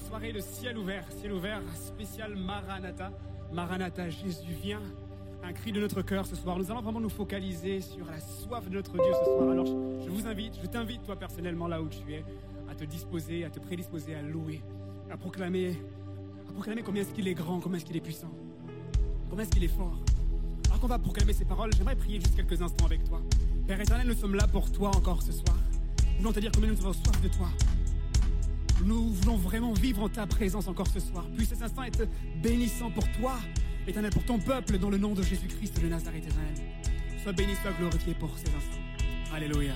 soirée de ciel ouvert, ciel ouvert spécial Maranatha. Maranatha, Jésus vient, un cri de notre cœur ce soir. Nous allons vraiment nous focaliser sur la soif de notre Dieu ce soir. Alors je vous invite, je t'invite toi personnellement là où tu es, à te disposer, à te prédisposer, à louer, à proclamer, à proclamer combien est-ce qu'il est grand, combien est-ce qu'il est puissant, combien est-ce qu'il est fort. Alors qu'on va proclamer ces paroles, j'aimerais prier juste quelques instants avec toi. Père éternel, nous sommes là pour toi encore ce soir. Nous voulons te dire combien nous avons soif de toi. Nous voulons vraiment vivre en ta présence encore ce soir. Puisse cet instant être bénissant pour toi, éternel, pour ton peuple, dans le nom de Jésus-Christ de Nazareth, éternel. Sois béni, sois glorifié pour ces instants. Alléluia.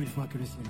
Une fois, que le ciel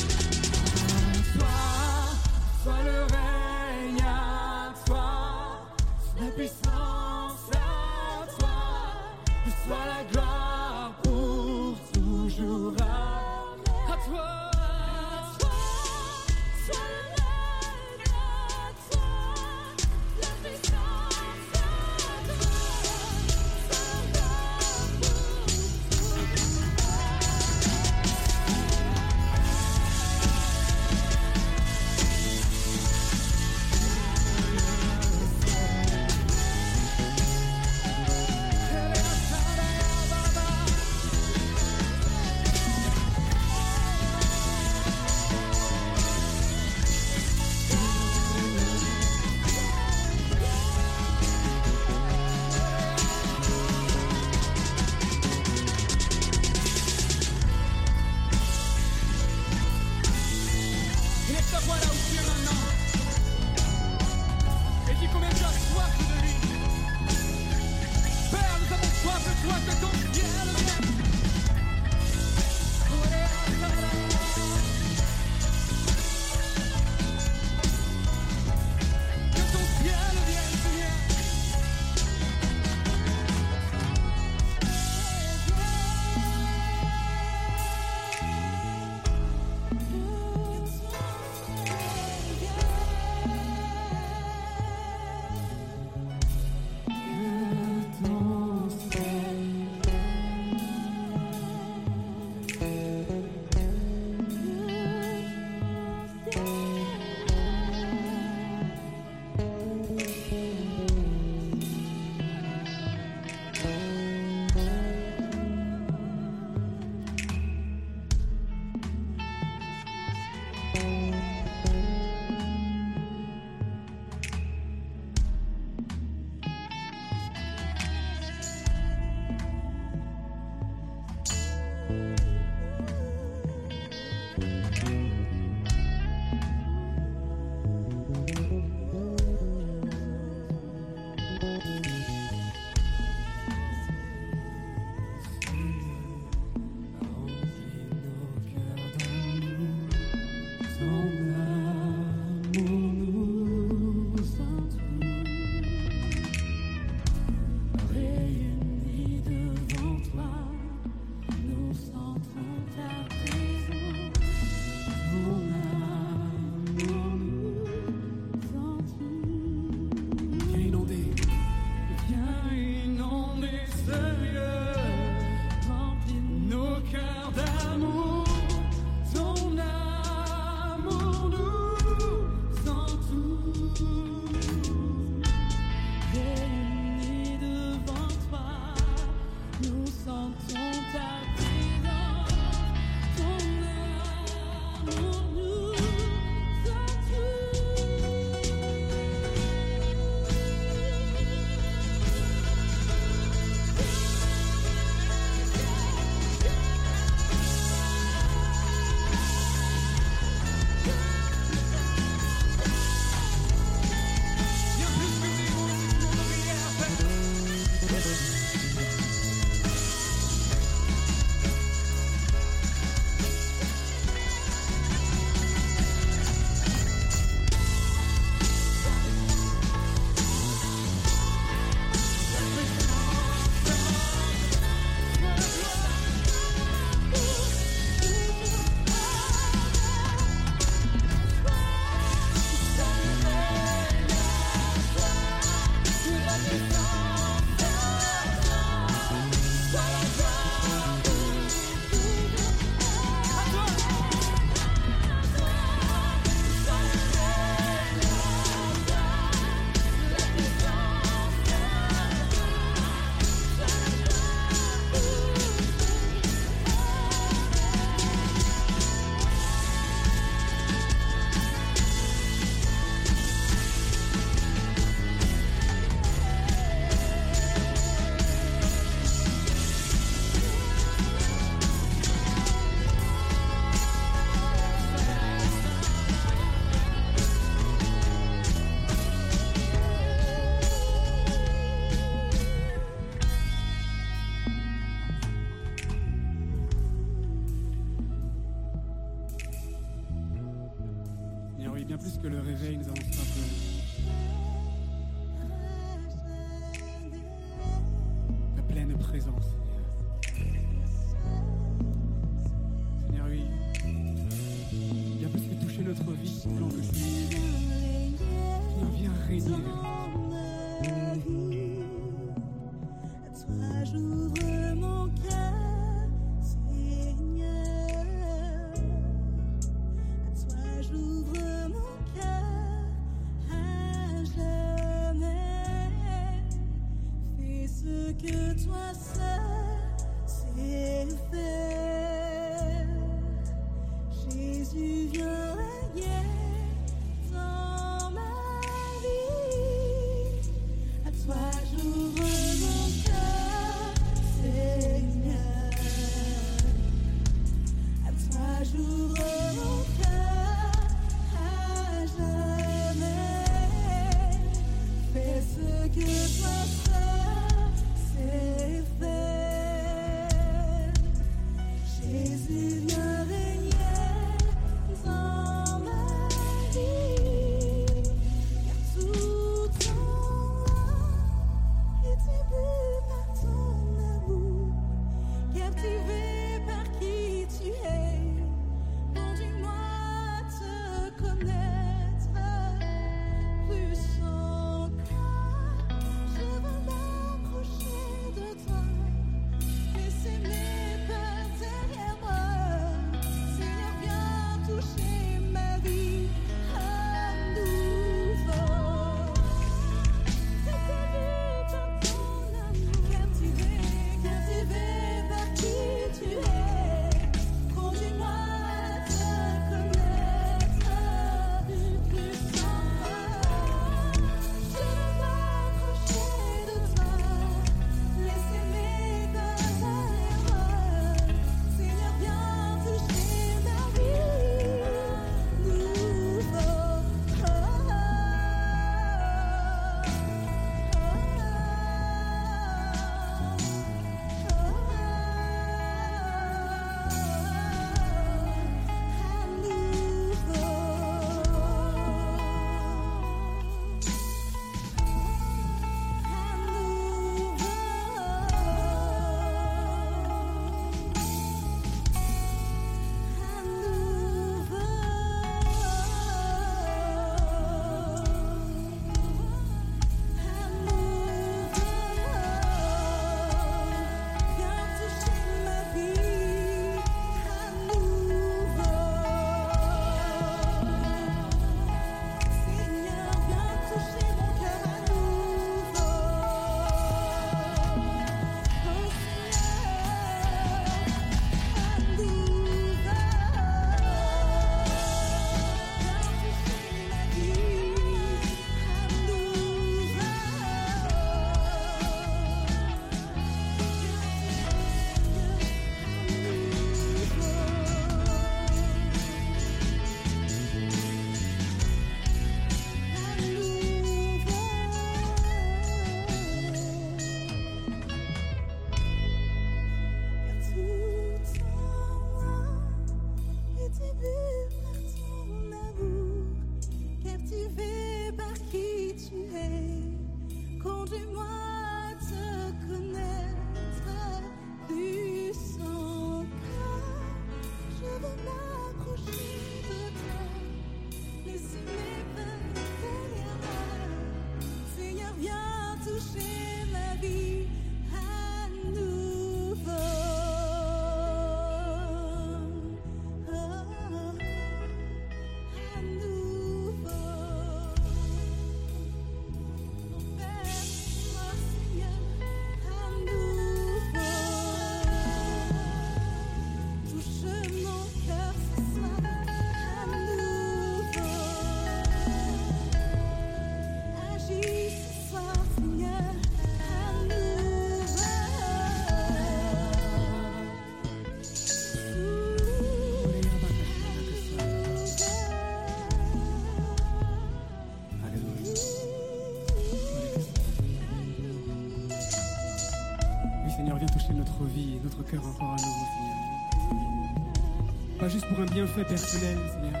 pour un bienfait personnel, Seigneur.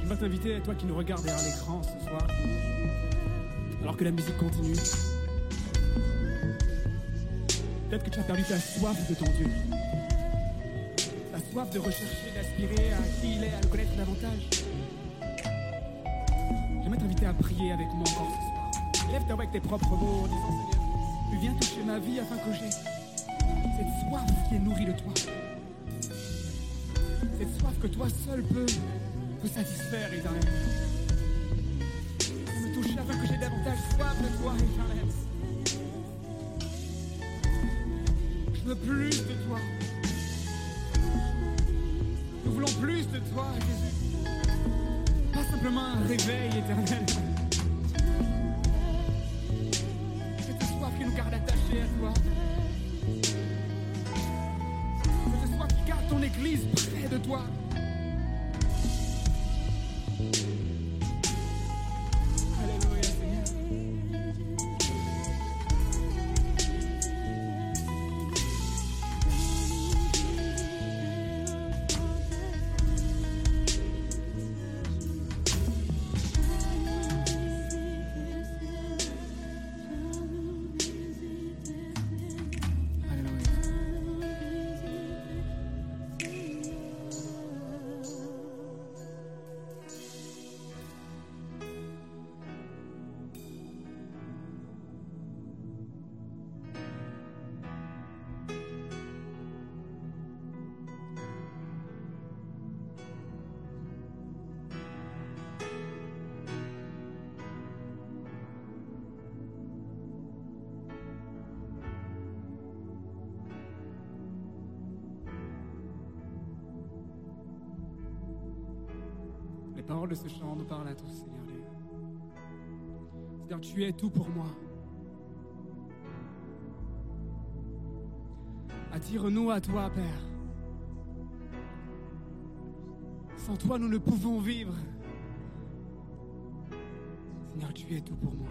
voudrais t'inviter, toi qui nous regardes derrière l'écran ce soir, alors que la musique continue. Peut-être que tu as perdu ta soif de ton Dieu. Ta soif de rechercher, d'aspirer à qui il est, à le connaître davantage. J'aimerais t'inviter à prier avec moi encore ce soir. Lève ta voix avec tes propres mots en disant Seigneur, tu viens toucher ma vie afin que j'ai cette soif qui est nourrie de toi. Que toi seul peux, peux satisfaire, éternel. Me toucher afin que j'ai davantage soif de toi, éternel. Je veux plus de toi. Nous voulons plus de toi, Jésus. Pas simplement un réveil de ce chant nous parlent à tous, Seigneur. Seigneur, tu es tout pour moi. Attire-nous à toi, Père. Sans toi, nous ne pouvons vivre. Seigneur, tu es tout pour moi.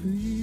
please.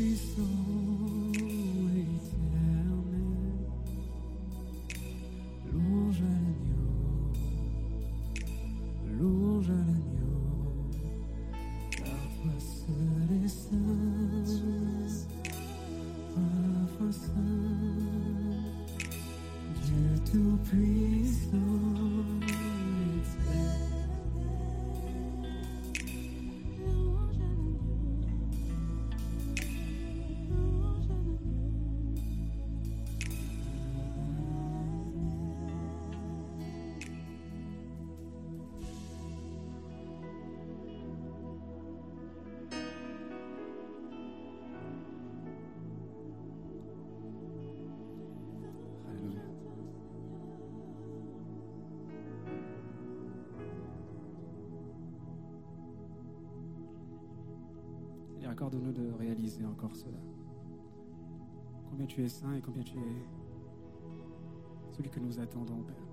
Accorde-nous de réaliser encore cela. Combien tu es saint et combien tu es celui que nous attendons, Père.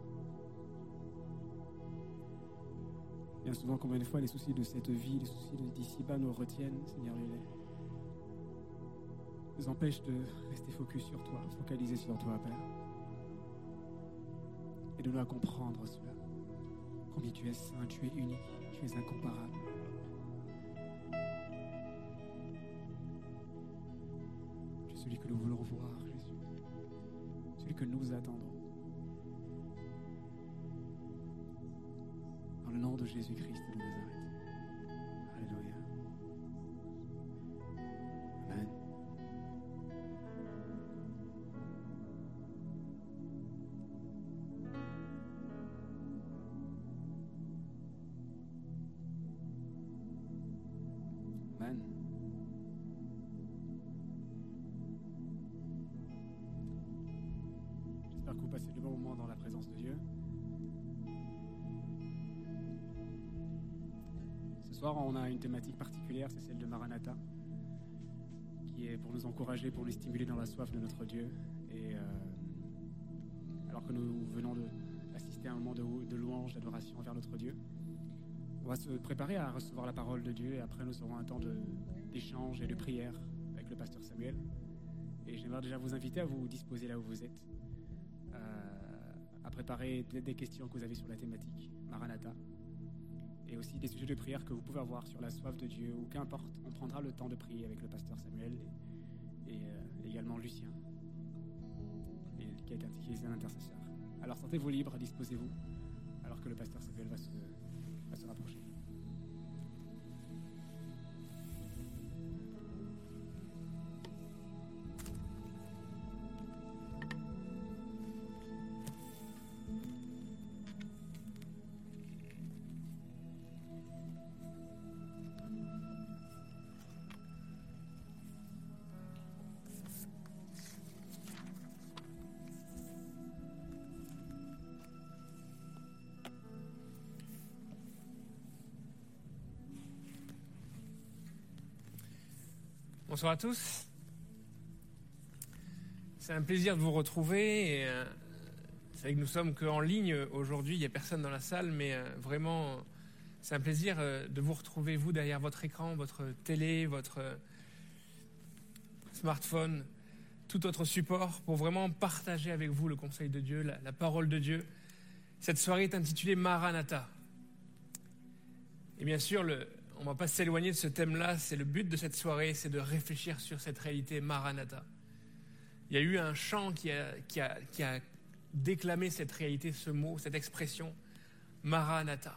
Bien souvent, combien de fois les soucis de cette vie, les soucis d'ici-bas nous retiennent, Seigneur, les nous empêchent de rester focus sur toi, focalisés sur toi, Père. Et de nous à comprendre cela. Combien tu es saint, tu es unique, tu es incomparable. Que nous attendons. Dans le nom de Jésus-Christ de Nazareth. Alléluia. Amen. Amen. Soir, on a une thématique particulière, c'est celle de Maranatha, qui est pour nous encourager, pour nous stimuler dans la soif de notre Dieu. Et euh, alors que nous venons de assister à un moment de, louange, d'adoration envers notre Dieu, on va se préparer à recevoir la parole de Dieu et après nous aurons un temps d'échange et de prière avec le pasteur Samuel. Et j'aimerais déjà vous inviter à vous disposer là où vous êtes, euh, à préparer des questions que vous avez sur la thématique Maranatha et aussi des sujets de prière que vous pouvez avoir sur la soif de Dieu ou qu'importe. On prendra le temps de prier avec le pasteur Samuel et, euh, également Lucien, qui, été, qui est un intercesseur. Alors sentez-vous libre, disposez-vous, alors que le pasteur Samuel va se rapprocher. Bonsoir à tous. C'est un plaisir de vous retrouver. Et, euh, c'est que nous sommes qu'en ligne aujourd'hui, il n'y a personne dans la salle, mais euh, vraiment, c'est un plaisir euh, de vous retrouver, vous, derrière votre écran, votre télé, votre euh, smartphone, tout autre support, pour vraiment partager avec vous le conseil de Dieu, la, la parole de Dieu. Cette soirée est intitulée Maranatha. Et bien sûr, le, on ne va pas s'éloigner de ce thème-là. C'est le but de cette soirée, c'est de réfléchir sur cette réalité Maranatha. Il y a eu un chant qui a, déclamé cette réalité, ce mot, cette expression Maranatha.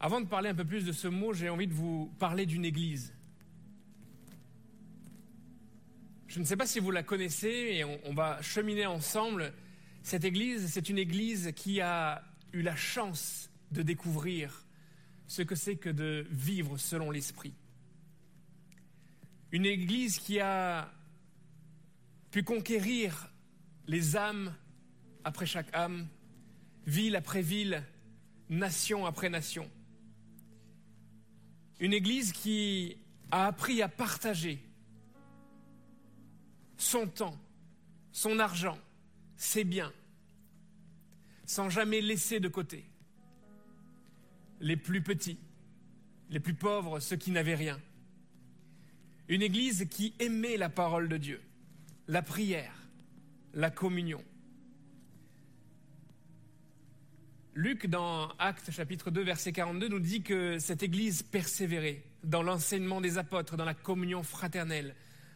Avant de parler un peu plus de ce mot, j'ai envie de vous parler d'une église. Je ne sais pas si vous la connaissez et on va cheminer ensemble. Cette église, c'est une église qui a eu la chance de découvrir ce que c'est que de vivre selon l'esprit. Une église qui a pu conquérir les âmes après chaque âme, ville après ville, nation après nation. Une église qui a appris à partager son temps, son argent, ses biens, sans jamais laisser de côté les plus petits, les plus pauvres, ceux qui n'avaient rien. Une église qui aimait la parole de Dieu, la prière, la communion. Luc, dans Actes chapitre 2, verset 42, nous dit que cette église persévérait dans l'enseignement des apôtres, dans la communion fraternelle,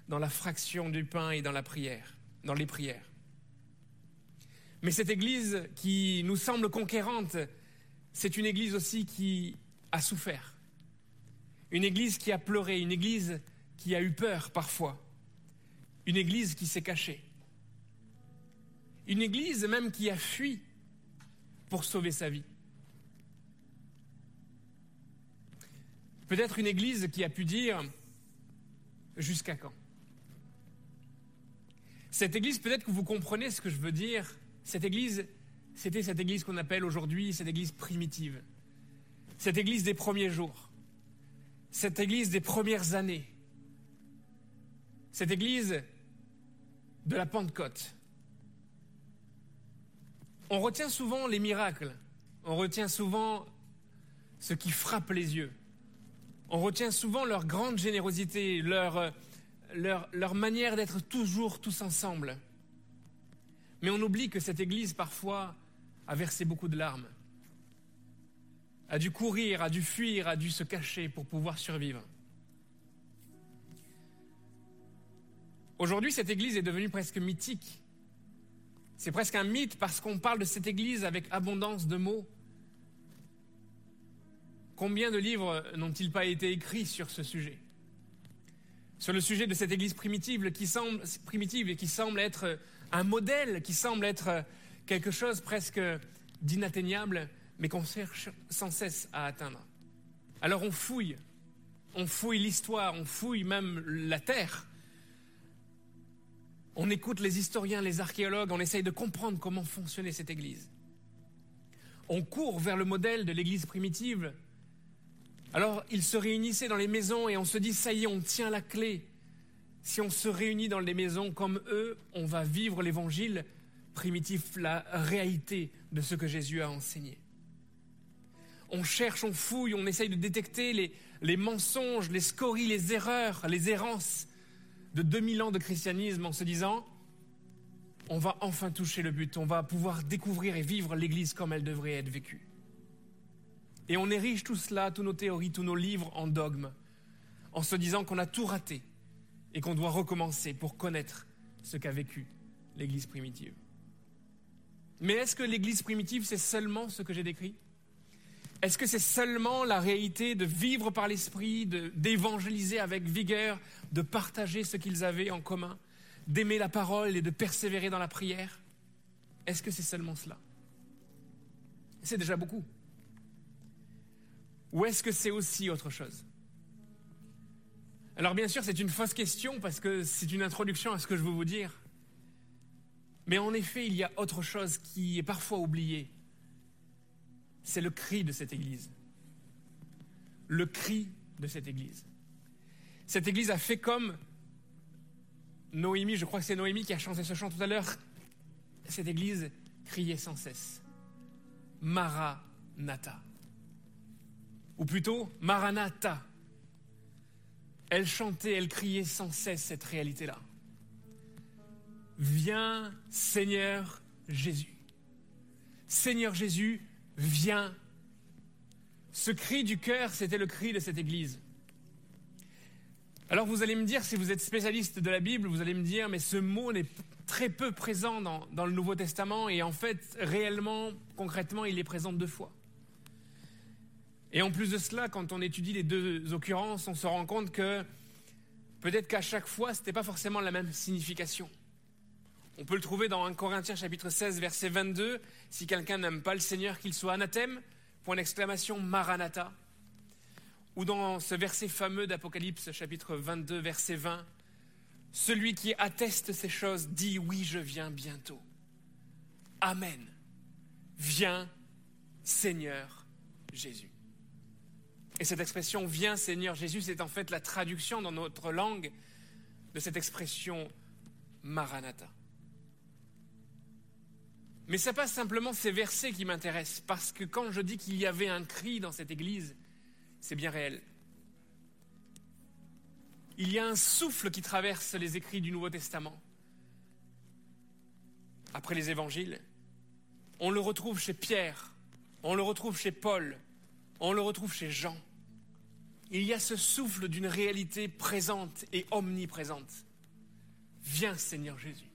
dans la fraction du pain et dans la prière, dans les prières. Mais cette église qui nous semble conquérante, c'est une église aussi qui a souffert. Une église qui a pleuré, une église qui a eu peur parfois. Une église qui s'est cachée. Une église même qui a fui pour sauver sa vie. Peut-être une église qui a pu dire jusqu'à quand? Cette église, peut-être que vous comprenez ce que je veux dire, cette église, c'était cette église qu'on appelle aujourd'hui cette église primitive. Cette église des premiers jours. Cette église des premières années. Cette église de la Pentecôte. On retient souvent les miracles. On retient souvent ce qui frappe les yeux. On retient souvent leur grande générosité, leur, leur, leur manière d'être toujours tous ensemble. Mais on oublie que cette Église, parfois, a versé beaucoup de larmes, a dû courir, a dû fuir, a dû se cacher pour pouvoir survivre. Aujourd'hui, cette Église est devenue presque mythique. C'est presque un mythe parce qu'on parle de cette Église avec abondance de mots. Combien de livres n'ont-ils pas été écrits sur ce sujet? Sur le sujet de cette Église primitive qui semble, primitive et qui semble être un modèle qui semble être quelque chose presque d'inatteignable, mais qu'on cherche sans cesse à atteindre. Alors on fouille, on fouille l'histoire, on fouille même la terre. On écoute les historiens, les archéologues, on essaye de comprendre comment fonctionnait cette Église. On court vers le modèle de l'Église primitive. Alors ils se réunissaient dans les maisons et on se dit, ça y est, on tient la clé si on se réunit dans les maisons comme eux, on va vivre l'évangile primitif, la réalité de ce que Jésus a enseigné. On cherche, on fouille, on essaye de détecter les, les mensonges, les scories, les erreurs, les errances de 2000 ans de christianisme en se disant, on va enfin toucher le but, on va pouvoir découvrir et vivre l'Église comme elle devrait être vécue. Et on érige tout cela, toutes nos théories, tous nos livres en dogmes, en se disant qu'on a tout raté, et qu'on doit recommencer pour connaître ce qu'a vécu l'Église primitive. Mais est-ce que l'Église primitive, c'est seulement ce que j'ai décrit? Est-ce que c'est seulement la réalité de vivre par l'Esprit, d'évangéliser avec vigueur, de partager ce qu'ils avaient en commun, d'aimer la parole et de persévérer dans la prière? Est-ce que c'est seulement cela? C'est déjà beaucoup. Ou est-ce que c'est aussi autre chose? Alors bien sûr, c'est une fausse question parce que c'est une introduction à ce que je veux vous dire. Mais en effet, il y a autre chose qui est parfois oubliée. C'est le cri de cette Église. Le cri de cette Église. Cette Église a fait comme Noémie, je crois que c'est Noémie qui a chanté ce chant tout à l'heure. Cette Église criait sans cesse. Maranatha. Ou plutôt, Maranatha elle chantait, elle criait sans cesse cette réalité-là. Viens, Seigneur Jésus. Seigneur Jésus, viens. Ce cri du cœur, c'était le cri de cette Église. Alors vous allez me dire, si vous êtes spécialiste de la Bible, vous allez me dire, mais ce mot n'est très peu présent dans, le Nouveau Testament et en fait, réellement, concrètement, il est présent deux fois. Et en plus de cela, quand on étudie les deux occurrences, on se rend compte que peut-être qu'à chaque fois, ce n'était pas forcément la même signification. On peut le trouver dans 1 Corinthiens chapitre 16, verset 22. Si quelqu'un n'aime pas le Seigneur, qu'il soit anathème, point d'exclamation, Maranatha. Ou dans ce verset fameux d'Apocalypse chapitre 22, verset 20, Celui qui atteste ces choses dit, oui, je viens bientôt. Amen. Viens, Seigneur Jésus. Et cette expression Viens Seigneur Jésus, c'est en fait la traduction dans notre langue de cette expression Maranatha. Mais ce n'est pas simplement ces versets qui m'intéressent, parce que quand je dis qu'il y avait un cri dans cette église, c'est bien réel. il y a un souffle qui traverse les écrits du Nouveau Testament. Après les évangiles, on le retrouve chez Pierre, on le retrouve chez Paul, on le retrouve chez Jean. Il y a ce souffle d'une réalité présente et omniprésente. Viens Seigneur Jésus.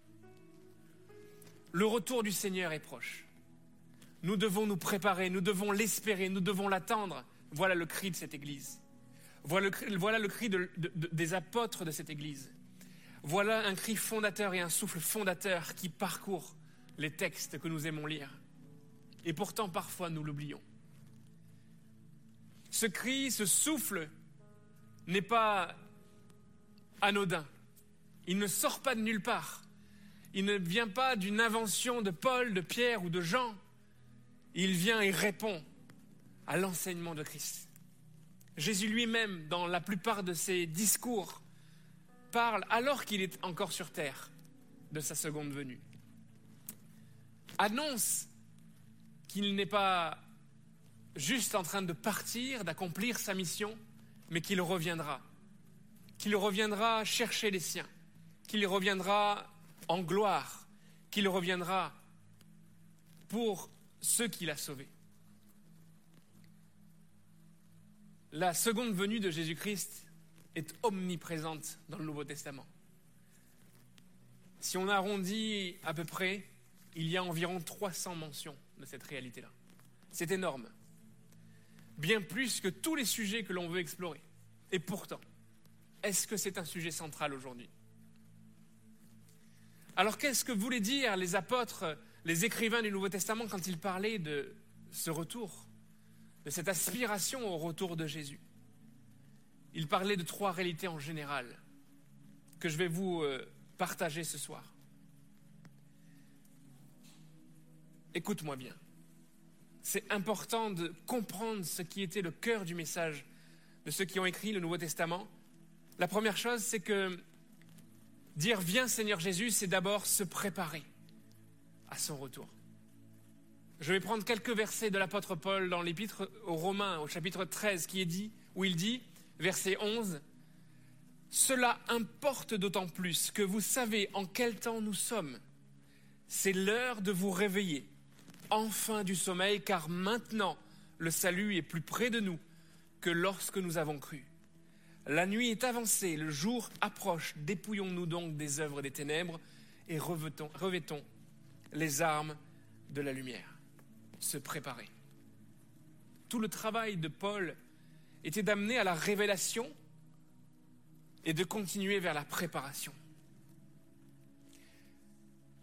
Le retour du Seigneur est proche. Nous devons nous préparer, nous devons l'espérer, nous devons l'attendre. Voilà le cri de cette Église. Voilà le cri, des apôtres de cette Église. Voilà un cri fondateur et un souffle fondateur qui parcourt les textes que nous aimons lire. Et pourtant, parfois, nous l'oublions. Ce cri, ce souffle n'est pas anodin. Il ne sort pas de nulle part. Il ne vient pas d'une invention de Paul, de Pierre ou de Jean. Il vient et répond à l'enseignement de Christ. Jésus lui-même, dans la plupart de ses discours, parle, alors qu'il est encore sur terre, de sa seconde venue. Annonce qu'il n'est pas juste en train de partir, d'accomplir sa mission, mais qu'il reviendra. Qu'il reviendra chercher les siens, qu'il reviendra en gloire, qu'il reviendra pour ceux qu'il a sauvés. La seconde venue de Jésus-Christ est omniprésente dans le Nouveau Testament. Si on arrondit à peu près, il y a environ 300 mentions de cette réalité-là. C'est énorme. Bien plus que tous les sujets que l'on veut explorer. Et pourtant, est-ce que c'est un sujet central aujourd'hui? Alors qu'est-ce que voulaient dire les apôtres, les écrivains du Nouveau Testament quand ils parlaient de ce retour, de cette aspiration au retour de Jésus? Ils parlaient de trois réalités en général que je vais vous euh, partager ce soir. Écoute-moi bien. C'est important de comprendre ce qui était le cœur du message de ceux qui ont écrit le Nouveau Testament. La première chose, c'est que dire Viens Seigneur Jésus, c'est d'abord se préparer à son retour. Je vais prendre quelques versets de l'apôtre Paul dans l'épître aux Romains, au chapitre 13, qui est dit, où il dit, verset 11, Cela importe d'autant plus que vous savez en quel temps nous sommes. C'est l'heure de vous réveiller, enfin du sommeil, car maintenant le salut est plus près de nous que lorsque nous avons cru. La nuit est avancée, le jour approche, dépouillons-nous donc des œuvres des ténèbres et revêtons, les armes de la lumière. Se préparer. Tout le travail de Paul était d'amener à la révélation et de continuer vers la préparation.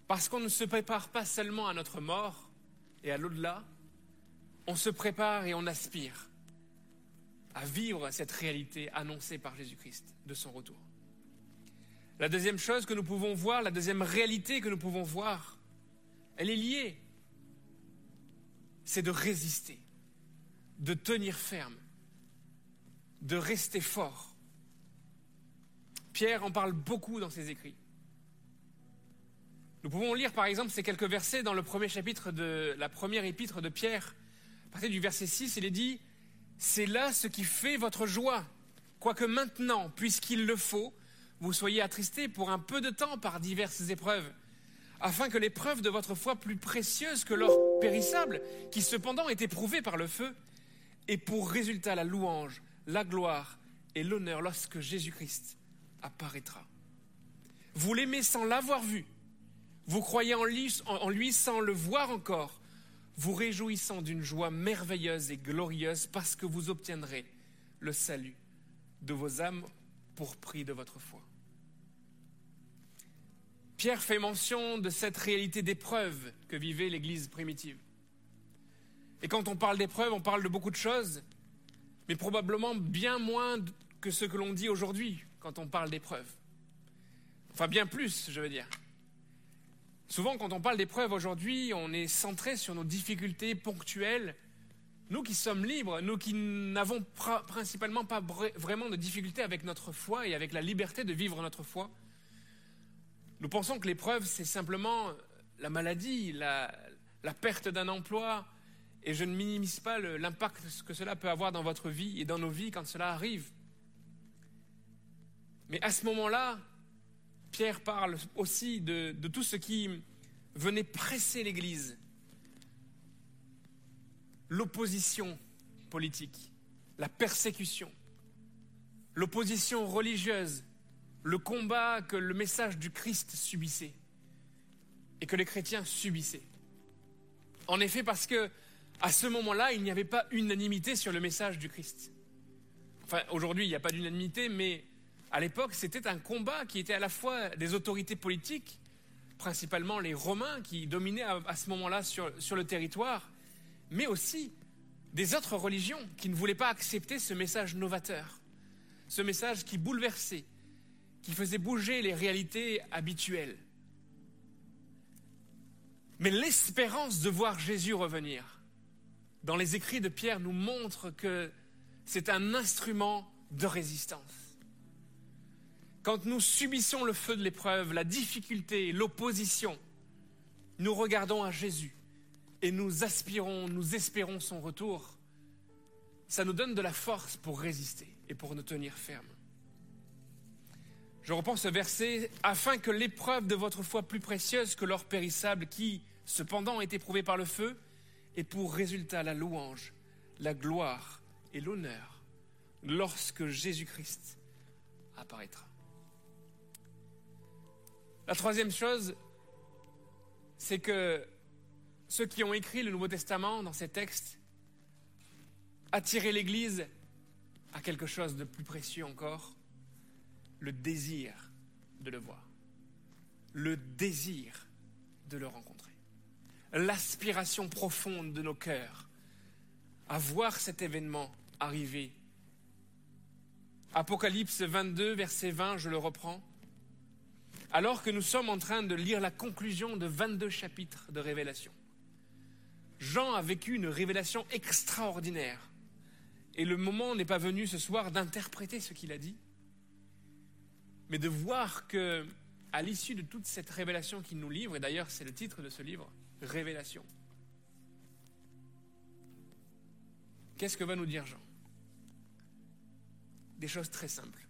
Parce qu'on ne se prépare pas seulement à notre mort et à l'au-delà, on se prépare et on aspire à vivre cette réalité annoncée par Jésus-Christ de son retour. La deuxième chose que nous pouvons voir, la deuxième réalité que nous pouvons voir, elle est liée. C'est de résister, de tenir ferme, de rester fort. Pierre en parle beaucoup dans ses écrits. Nous pouvons lire par exemple ces quelques versets dans le premier chapitre de la première épître de Pierre. À partir du verset 6, il est dit C'est là ce qui fait votre joie, quoique maintenant, puisqu'il le faut, vous soyez attristés pour un peu de temps par diverses épreuves, afin que l'épreuve de votre foi plus précieuse que l'or périssable, qui cependant est éprouvée par le feu, ait pour résultat la louange, la gloire et l'honneur lorsque Jésus-Christ apparaîtra. Vous l'aimez sans l'avoir vu, vous croyez en lui, en lui sans le voir encore, vous réjouissant d'une joie merveilleuse et glorieuse parce que vous obtiendrez le salut de vos âmes pour prix de votre foi. Pierre fait mention de cette réalité d'épreuve que vivait l'Église primitive. Et quand on parle d'épreuve, on parle de beaucoup de choses, mais probablement bien moins que ce que l'on dit aujourd'hui quand on parle d'épreuve. Enfin, bien plus, je veux dire. Souvent, quand on parle d'épreuve aujourd'hui, on est centré sur nos difficultés ponctuelles. Nous qui sommes libres, nous qui n'avons principalement pas vraiment de difficultés avec notre foi et avec la liberté de vivre notre foi, nous pensons que l'épreuve, c'est simplement la maladie, la, la perte d'un emploi, et je ne minimise pas l'impact que cela peut avoir dans votre vie et dans nos vies quand cela arrive. Mais à ce moment-là, Pierre parle aussi de, tout ce qui venait presser l'Église. L'opposition politique, la persécution, l'opposition religieuse, le combat que le message du Christ subissait et que les chrétiens subissaient. En effet, parce que à ce moment-là, il n'y avait pas unanimité sur le message du Christ. Enfin, aujourd'hui, il n'y a pas d'unanimité, mais à l'époque, c'était un combat qui était à la fois des autorités politiques, principalement les Romains qui dominaient à, ce moment-là sur, sur le territoire, mais aussi des autres religions qui ne voulaient pas accepter ce message novateur, ce message qui bouleversait, qui faisait bouger les réalités habituelles. Mais l'espérance de voir Jésus revenir dans les écrits de Pierre nous montre que c'est un instrument de résistance. Quand nous subissons le feu de l'épreuve, la difficulté, l'opposition, nous regardons à Jésus et nous aspirons, nous espérons son retour. Ça nous donne de la force pour résister et pour nous tenir fermes. Je reprends ce verset, afin que l'épreuve de votre foi plus précieuse que l'or périssable qui, cependant, est éprouvé par le feu, ait pour résultat la louange, la gloire et l'honneur lorsque Jésus-Christ apparaîtra. La troisième chose, c'est que ceux qui ont écrit le Nouveau Testament dans ces textes attiraient l'Église à quelque chose de plus précieux encore, le désir de le voir, le désir de le rencontrer, l'aspiration profonde de nos cœurs à voir cet événement arriver. Apocalypse 22, verset 20, je le reprends. Alors que nous sommes en train de lire la conclusion de 22 chapitres de Révélation, Jean a vécu une révélation extraordinaire. Et le moment n'est pas venu ce soir d'interpréter ce qu'il a dit, mais de voir que, à l'issue de toute cette révélation qu'il nous livre, et d'ailleurs c'est le titre de ce livre, Révélation, qu'est-ce que va nous dire Jean? Des choses très simples.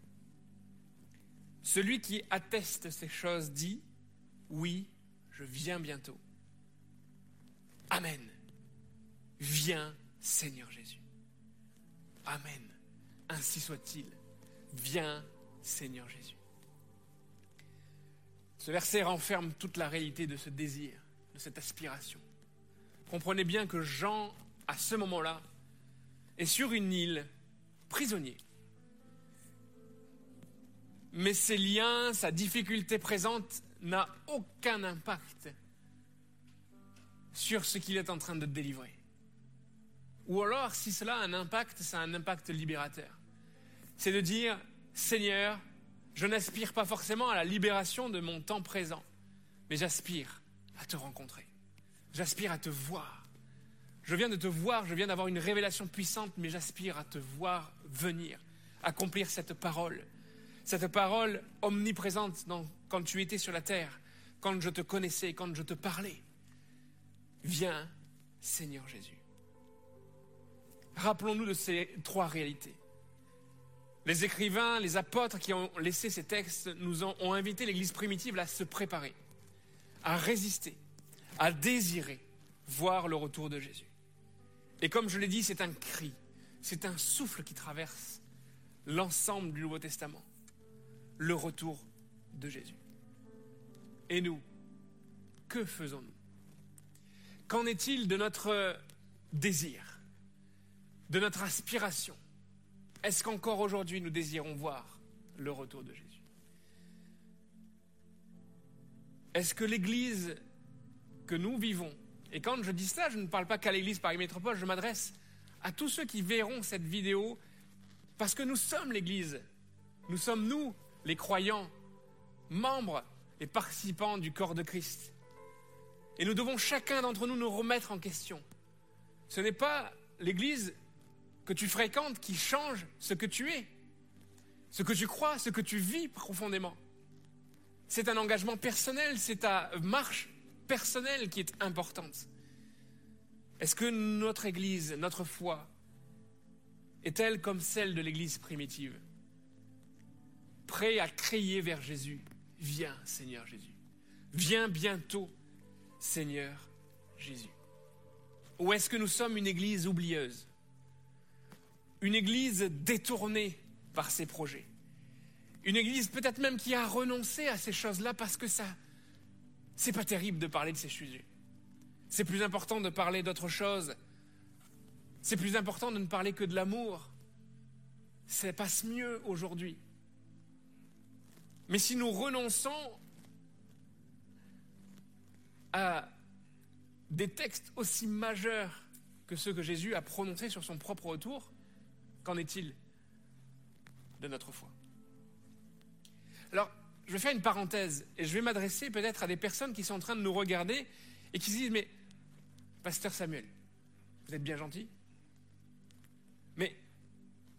Celui qui atteste ces choses dit, oui, je viens bientôt. Amen. Viens, Seigneur Jésus. Amen. Ainsi soit-il. Viens, Seigneur Jésus. Ce verset renferme toute la réalité de ce désir, de cette aspiration. Comprenez bien que Jean, à ce moment-là, est sur une île, prisonnier. Mais ses liens, sa difficulté présente n'a aucun impact sur ce qu'il est en train de délivrer. Ou alors, si cela a un impact, c'est un impact libérateur. C'est de dire, Seigneur, je n'aspire pas forcément à la libération de mon temps présent, mais j'aspire à te rencontrer. J'aspire à te voir. Je viens de te voir, je viens d'avoir une révélation puissante, mais j'aspire à te voir venir, accomplir cette parole. Cette parole omniprésente quand tu étais sur la terre, quand je te connaissais, quand je te parlais. Viens, Seigneur Jésus. Rappelons-nous de ces trois réalités. Les écrivains, les apôtres qui ont laissé ces textes nous ont, ont invité l'Église primitive à se préparer, à résister, à désirer voir le retour de Jésus. Et comme je l'ai dit, c'est un cri, c'est un souffle qui traverse l'ensemble du Nouveau Testament, le retour de Jésus. Et nous, que faisons-nous? Qu'en est-il de notre désir, de notre aspiration? Est-ce qu'encore aujourd'hui nous désirons voir le retour de Jésus? Est-ce que l'Église que nous vivons, et quand je dis ça, je ne parle pas qu'à l'Église Paris Métropole, je m'adresse à tous ceux qui verront cette vidéo, parce que nous sommes l'Église, nous sommes nous, les croyants, membres et participants du corps de Christ. Et nous devons chacun d'entre nous nous remettre en question. Ce n'est pas l'Église que tu fréquentes qui change ce que tu es, ce que tu crois, ce que tu vis profondément. C'est un engagement personnel, c'est ta marche personnelle qui est importante. Est-ce que notre Église, notre foi, est-elle comme celle de l'Église primitive? Prêts à crier vers Jésus Viens, Seigneur Jésus. Viens bientôt, Seigneur Jésus. Ou est-ce que nous sommes une église oublieuse? Une église détournée par ses projets Une église peut-être même qui a renoncé à ces choses-là parce que ça, c'est pas terrible de parler de ces sujets. C'est plus important de parler d'autre chose. C'est plus important de ne parler que de l'amour. Ça passe mieux aujourd'hui. Mais si nous renonçons à des textes aussi majeurs que ceux que Jésus a prononcés sur son propre retour, qu'en est-il de notre foi? Alors, je vais faire une parenthèse et je vais m'adresser peut-être à des personnes qui sont en train de nous regarder et qui se disent, mais, pasteur Samuel, vous êtes bien gentil, mais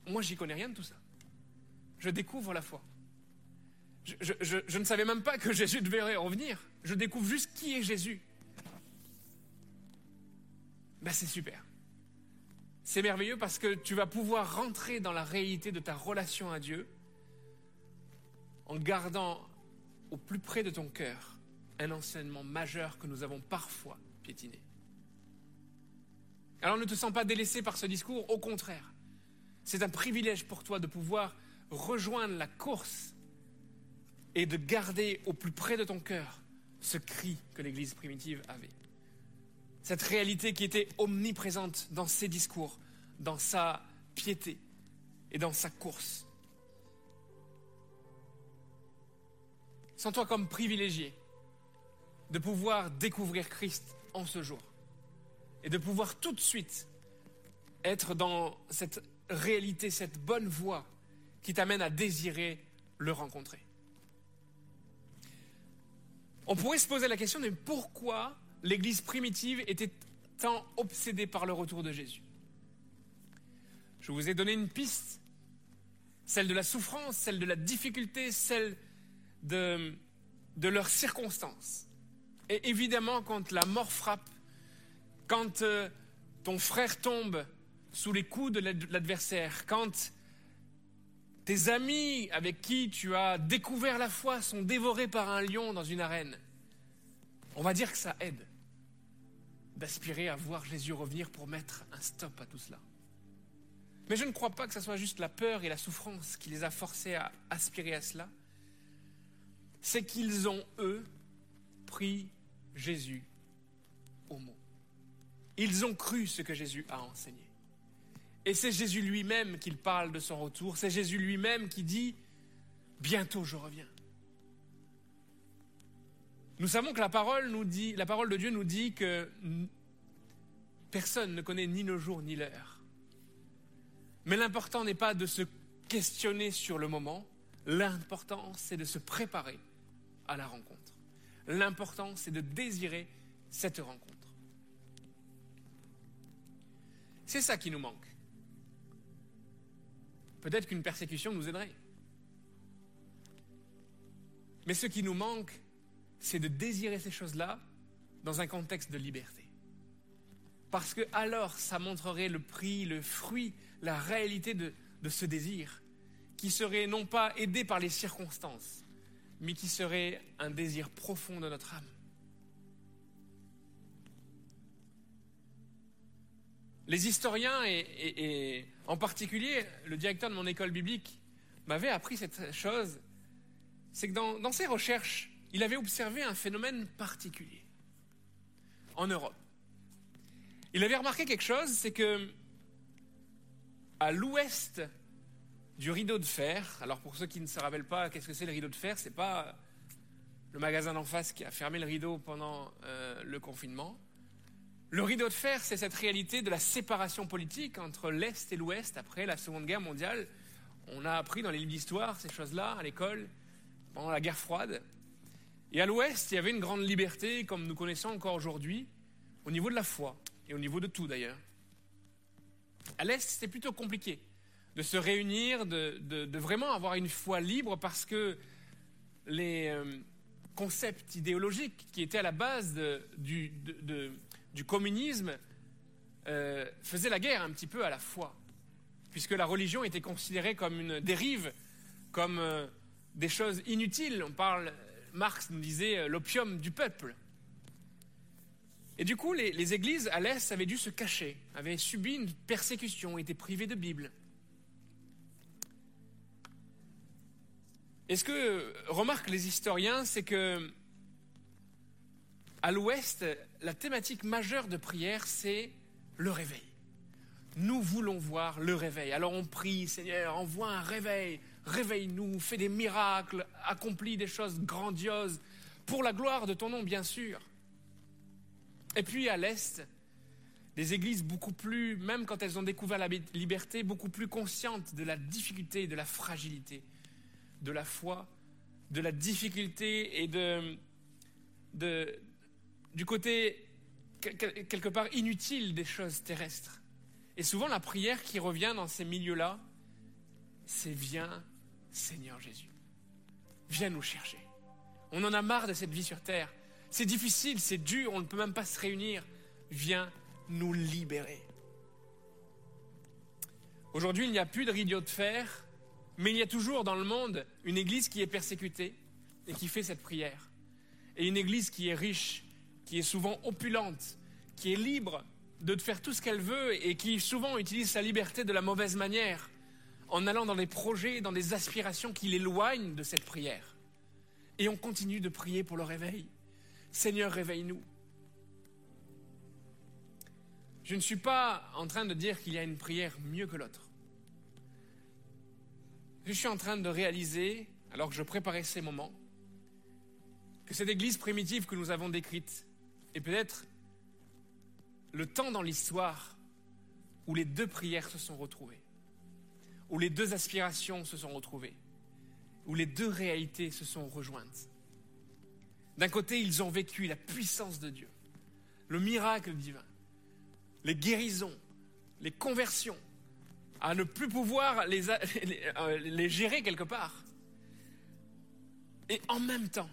moi, j'y connais rien de tout ça. Je découvre la foi. Je, ne savais même pas que Jésus devait revenir. Je découvre juste qui est Jésus. Ben, c'est super. C'est merveilleux parce que tu vas pouvoir rentrer dans la réalité de ta relation à Dieu en gardant au plus près de ton cœur un enseignement majeur que nous avons parfois piétiné. Alors ne te sens pas délaissé par ce discours, au contraire. C'est un privilège pour toi de pouvoir rejoindre la course et de garder au plus près de ton cœur ce cri que l'Église primitive avait. Cette réalité qui était omniprésente dans ses discours, dans sa piété et dans sa course. Sens-toi comme privilégié de pouvoir découvrir Christ en ce jour et de pouvoir tout de suite être dans cette réalité, cette bonne voie qui t'amène à désirer le rencontrer. On pourrait se poser la question de pourquoi l'Église primitive était tant obsédée par le retour de Jésus. Je vous ai donné une piste, celle de la souffrance, celle de la difficulté, celle de, de leurs circonstances. Et évidemment, quand la mort frappe, quand euh, ton frère tombe sous les coups de l'ad- l'adversaire, quand tes amis avec qui tu as découvert la foi sont dévorés par un lion dans une arène, on va dire que ça aide d'aspirer à voir Jésus revenir pour mettre un stop à tout cela. Mais je ne crois pas que ce soit juste la peur et la souffrance qui les a forcés à aspirer à cela. C'est qu'ils ont, eux, pris Jésus au mot. Ils ont cru ce que Jésus a enseigné. Et c'est Jésus lui-même qui parle de son retour. C'est Jésus lui-même qui dit Bientôt je reviens. Nous savons que la parole, la parole de Dieu nous dit que personne ne connaît ni le jour ni l'heure. Mais l'important n'est pas de se questionner sur le moment, l'important c'est de se préparer à la rencontre. L'important c'est de désirer cette rencontre. C'est ça qui nous manque. Peut-être qu'une persécution nous aiderait. Mais ce qui nous manque, c'est de désirer ces choses-là dans un contexte de liberté. Parce que alors, ça montrerait le prix, le fruit, la réalité de, ce désir, qui serait non pas aidé par les circonstances, mais qui serait un désir profond de notre âme. Les historiens, et, en particulier le directeur de mon école biblique, m'avaient appris cette chose, c'est que dans, dans ses recherches, il avait observé un phénomène particulier en Europe. Il avait remarqué quelque chose, c'est que à l'ouest du rideau de fer, alors pour ceux qui ne se rappellent pas qu'est-ce que c'est le rideau de fer, c'est pas le magasin d'en face qui a fermé le rideau pendant euh, le confinement. Le rideau de fer, c'est cette réalité de la séparation politique entre l'Est et l'Ouest après la Seconde Guerre mondiale. On a appris dans les livres d'histoire ces choses-là à l'école pendant la guerre froide. Et à l'Ouest, il y avait une grande liberté, comme nous connaissons encore aujourd'hui, au niveau de la foi et au niveau de tout d'ailleurs. À l'Est, c'était plutôt compliqué de se réunir, de, vraiment avoir une foi libre parce que les euh, concepts idéologiques qui étaient à la base de- du communisme euh, faisaient la guerre un petit peu à la foi, puisque la religion était considérée comme une dérive, comme euh, des choses inutiles. On parle, Marx nous disait, euh, l'opium du peuple. Et du coup, les, les églises à l'Est avaient dû se cacher, avaient subi une persécution, étaient privées de Bible. Et ce que remarquent les historiens, c'est que à l'Ouest, la thématique majeure de prière, c'est le réveil. Nous voulons voir le réveil. Alors on prie, Seigneur, envoie un réveil, réveille-nous, fais des miracles, accomplis des choses grandioses, pour la gloire de ton nom, bien sûr. Et puis à l'Est, des églises beaucoup plus, même quand elles ont découvert la liberté, beaucoup plus conscientes de la difficulté de la fragilité de la foi, de la difficulté et de, de, du côté quelque part inutile des choses terrestres. Et souvent la prière qui revient dans ces milieux-là, c'est viens Seigneur Jésus. Viens nous chercher. On en a marre de cette vie sur terre. C'est difficile, c'est dur, on ne peut même pas se réunir. Viens nous libérer. Aujourd'hui, il n'y a plus de rideau de fer, mais il y a toujours dans le monde une église qui est persécutée et qui fait cette prière. Et une église qui est riche, qui est souvent opulente, qui est libre de faire tout ce qu'elle veut et qui souvent utilise sa liberté de la mauvaise manière en allant dans des projets, dans des aspirations qui l'éloignent de cette prière. Et on continue de prier pour le réveil. Seigneur, réveille-nous. Je ne suis pas en train de dire qu'il y a une prière mieux que l'autre. Je suis en train de réaliser, alors que je préparais ces moments, que cette église primitive que nous avons décrite est peut-être le temps dans l'histoire où les deux prières se sont retrouvées, où les deux aspirations se sont retrouvées, où les deux réalités se sont rejointes. D'un côté, ils ont vécu la puissance de Dieu, le miracle divin, les guérisons, les conversions, à ne plus pouvoir les, les gérer quelque part. Et en même temps,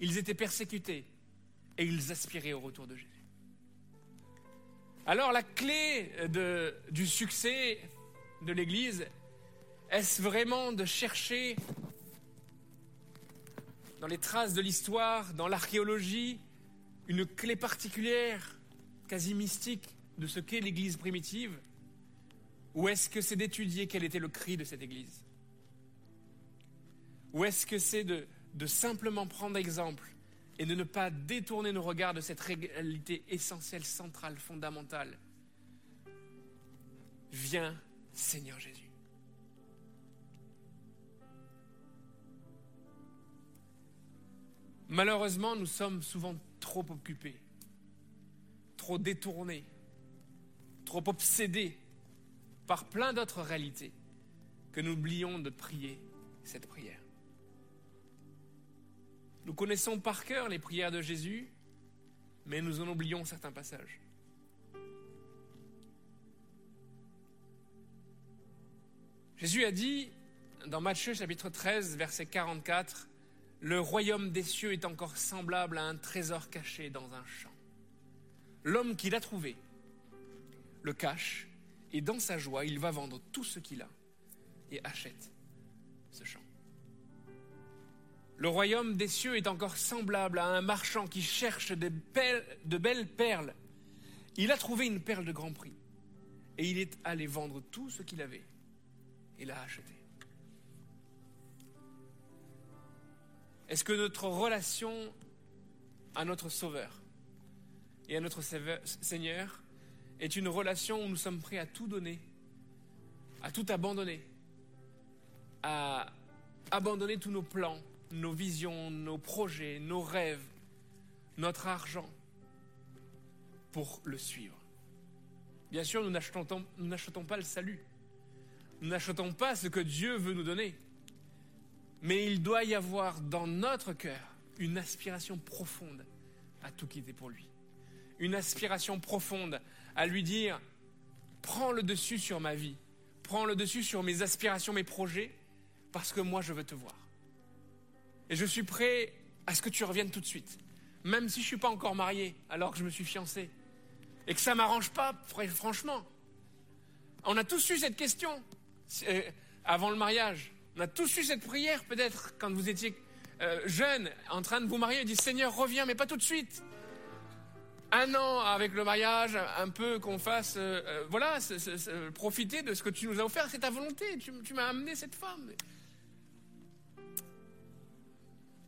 ils étaient persécutés et ils aspiraient au retour de Jésus. Alors la clé du succès de l'Église, est-ce vraiment de chercher dans les traces de l'histoire, dans l'archéologie, une clé particulière, quasi mystique, de ce qu'est l'Église primitive? Ou est-ce que c'est d'étudier quel était le cri de cette Église? Ou est-ce que c'est de simplement prendre exemple et de ne pas détourner nos regards de cette réalité essentielle, centrale, fondamentale. Viens, Seigneur Jésus. Malheureusement, nous sommes souvent trop occupés, trop détournés, trop obsédés par plein d'autres réalités que nous oublions de prier cette prière. Nous connaissons par cœur les prières de Jésus, mais nous en oublions certains passages. Jésus a dit dans Matthieu chapitre 13, verset 44, Le royaume des cieux est encore semblable à un trésor caché dans un champ. L'homme qui l'a trouvé le cache, et dans sa joie, il va vendre tout ce qu'il a et achète ce champ. Le royaume des cieux est encore semblable à un marchand qui cherche de belles, perles. Il a trouvé une perle de grand prix et il est allé vendre tout ce qu'il avait et l'a acheté. Est-ce que notre relation à notre Sauveur et à notre Seigneur est une relation où nous sommes prêts à tout donner, à tout abandonner, à abandonner tous nos plans, nos visions, nos projets, nos rêves, notre argent pour le suivre. Bien sûr, nous n'achetons pas le salut. Nous n'achetons pas ce que Dieu veut nous donner. Mais il doit y avoir dans notre cœur une aspiration profonde à tout quitter pour lui. Une aspiration profonde à lui dire, prends le dessus sur ma vie, prends le dessus sur mes aspirations, mes projets, parce que moi je veux te voir. Et je suis prêt à ce que tu reviennes tout de suite. Même si je ne suis pas encore marié, alors que je me suis fiancé. Et que ça ne m'arrange pas, franchement. On a tous eu cette question euh, avant le mariage. On a tous eu cette prière peut-être quand vous étiez euh, jeune, en train de vous marier, et dit Seigneur, reviens, mais pas tout de suite. Un an avec le mariage, un peu qu'on fasse, euh, euh, voilà, profiter de ce que tu nous as offert, c'est ta volonté. Tu m'as amené cette femme.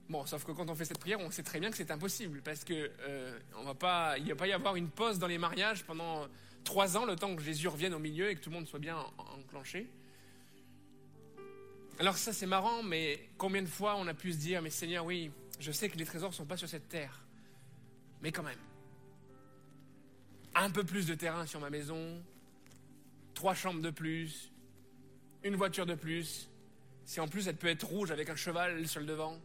Bon, sauf que quand on fait cette prière, on sait très bien que c'est impossible parce que euh, on va pas, il va pas y avoir une pause dans les mariages pendant trois ans, le temps que Jésus revienne au milieu et que tout le monde soit bien en- enclenché. Alors ça c'est marrant, mais combien de fois on a pu se dire, mais Seigneur, oui, je sais que les trésors sont pas sur cette terre, mais quand même, un peu plus de terrain sur ma maison, trois chambres de plus, une voiture de plus, si en plus elle peut être rouge avec un cheval sur le devant,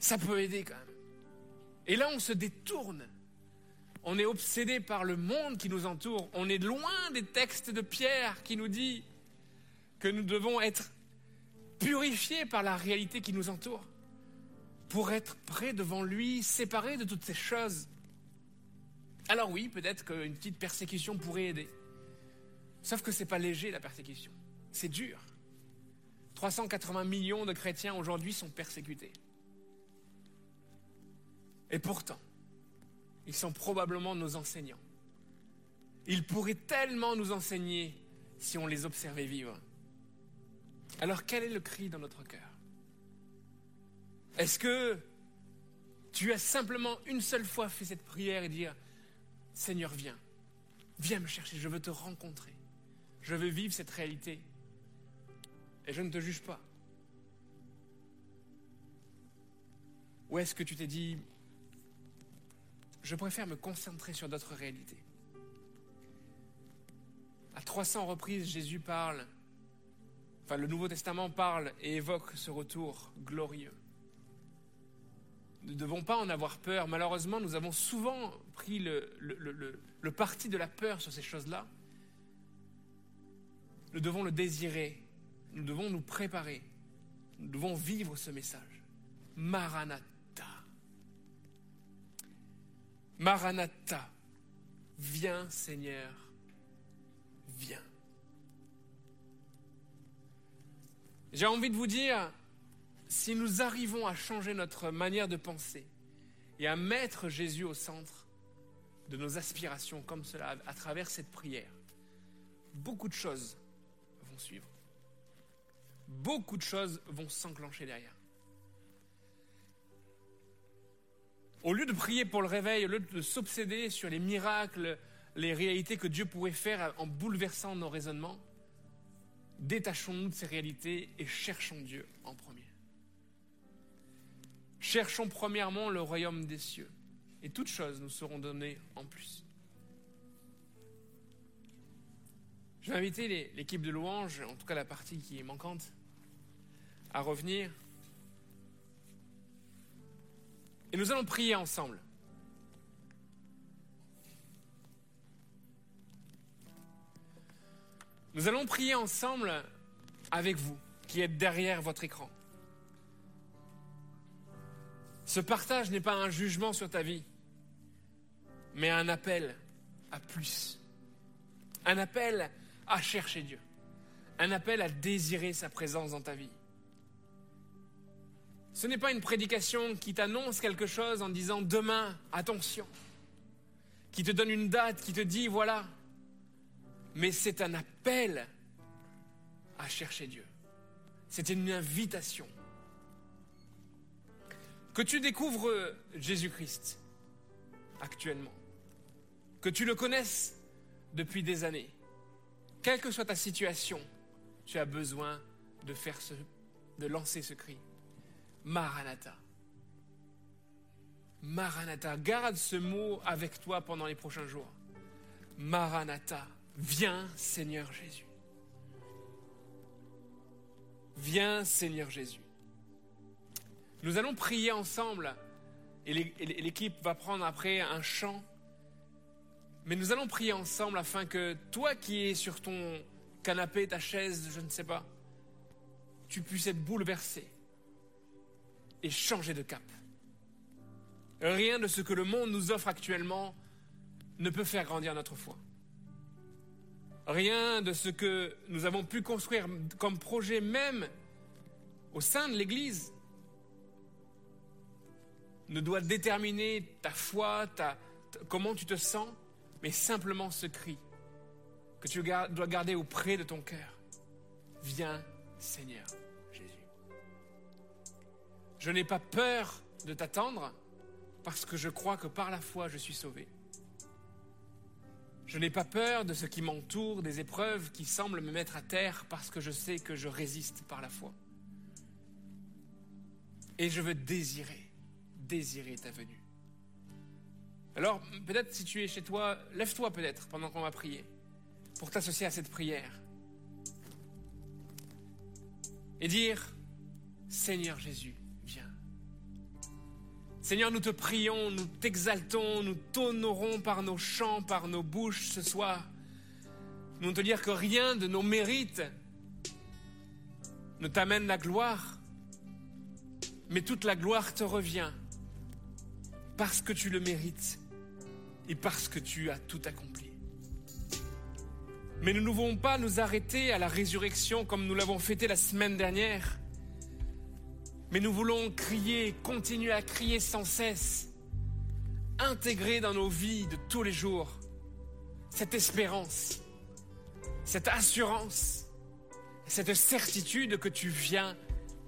ça peut aider quand même. Et là on se détourne. On est obsédé par le monde qui nous entoure. On est loin des textes de Pierre qui nous dit que nous devons être purifiés par la réalité qui nous entoure pour être prêts devant lui, séparés de toutes ces choses. Alors oui, peut-être qu'une petite persécution pourrait aider. Sauf que c'est pas léger la persécution. C'est dur. 380 millions de chrétiens aujourd'hui sont persécutés. Et pourtant, ils sont probablement nos enseignants. Ils pourraient tellement nous enseigner si on les observait vivre. Alors quel est le cri dans notre cœur? Est-ce que tu as simplement une seule fois fait cette prière et dire Seigneur, viens, viens me chercher, je veux te rencontrer, je veux vivre cette réalité. Et je ne te juge pas Ou est-ce que tu t'es dit je préfère me concentrer sur d'autres réalités. À 300 reprises, Jésus parle, enfin le Nouveau Testament parle et évoque ce retour glorieux. Nous ne devons pas en avoir peur. Malheureusement, nous avons souvent pris le, le- parti de la peur sur ces choses-là. Nous devons le désirer. Nous devons nous préparer. Nous devons vivre ce message. Maranatha. Maranatha, viens Seigneur, viens. J'ai envie de vous dire, si nous arrivons à changer notre manière de penser et à mettre Jésus au centre de nos aspirations comme cela à travers cette prière, beaucoup de choses vont suivre. Beaucoup de choses vont s'enclencher derrière. Au lieu de prier pour le réveil, au lieu de s'obséder sur les miracles, les réalités que Dieu pourrait faire en bouleversant nos raisonnements, détachons-nous de ces réalités et cherchons Dieu en premier. Cherchons premièrement le royaume des cieux, et toutes choses nous seront données en plus. Je vais inviter l'équipe de louange, en tout cas la partie qui est manquante, à revenir. Et nous allons prier ensemble. Nous allons prier ensemble avec vous qui êtes derrière votre écran. Ce partage n'est pas un jugement sur ta vie, mais un appel à plus. Un appel à chercher Dieu. Un appel à désirer sa présence dans ta vie. Ce n'est pas une prédication qui t'annonce quelque chose en disant demain, attention, qui te donne une date, qui te dit voilà, mais c'est un appel à chercher Dieu. C'est une invitation. Que tu découvres Jésus-Christ actuellement, que tu le connaisses depuis des années, quelle que soit ta situation, tu as besoin de faire ce, de lancer ce cri. Maranatha. Maranatha. Garde ce mot avec toi pendant les prochains jours. Maranatha. Viens, Seigneur Jésus. Viens, Seigneur Jésus. Nous allons prier ensemble et l'é- et l'équipe va prendre après un chant. Mais nous allons prier ensemble afin que toi qui es sur ton canapé, ta chaise, je ne sais pas, tu puisses être bouleversé et changer de cap. Rien de ce que le monde nous offre actuellement ne peut faire grandir notre foi. Rien de ce que nous avons pu construire comme projet même au sein de l'Église ne doit déterminer ta foi, ta, comment tu te sens, mais simplement ce cri que tu dois garder auprès de ton cœur. Viens, Seigneur. Je n'ai pas peur de t'attendre parce que je crois que par la foi je suis sauvé. Je n'ai pas peur de ce qui m'entoure, des épreuves qui semblent me mettre à terre parce que je sais que je résiste par la foi. Et je veux désirer, désirer ta venue. Alors, peut-être si tu es chez toi, lève-toi peut-être pendant qu'on va prier, pour t'associer à cette prière. Et dire, Seigneur Jésus. Seigneur, nous te prions, nous t'exaltons, nous t'honorons par nos chants, par nos bouches ce soir. Nous te dire que rien de nos mérites ne t'amène la gloire, mais toute la gloire te revient parce que tu le mérites et parce que tu as tout accompli. Mais nous ne voulons pas nous arrêter à la résurrection comme nous l'avons fêté la semaine dernière. Mais nous voulons crier, continuer à crier sans cesse, intégrer dans nos vies de tous les jours cette espérance, cette assurance, cette certitude que tu viens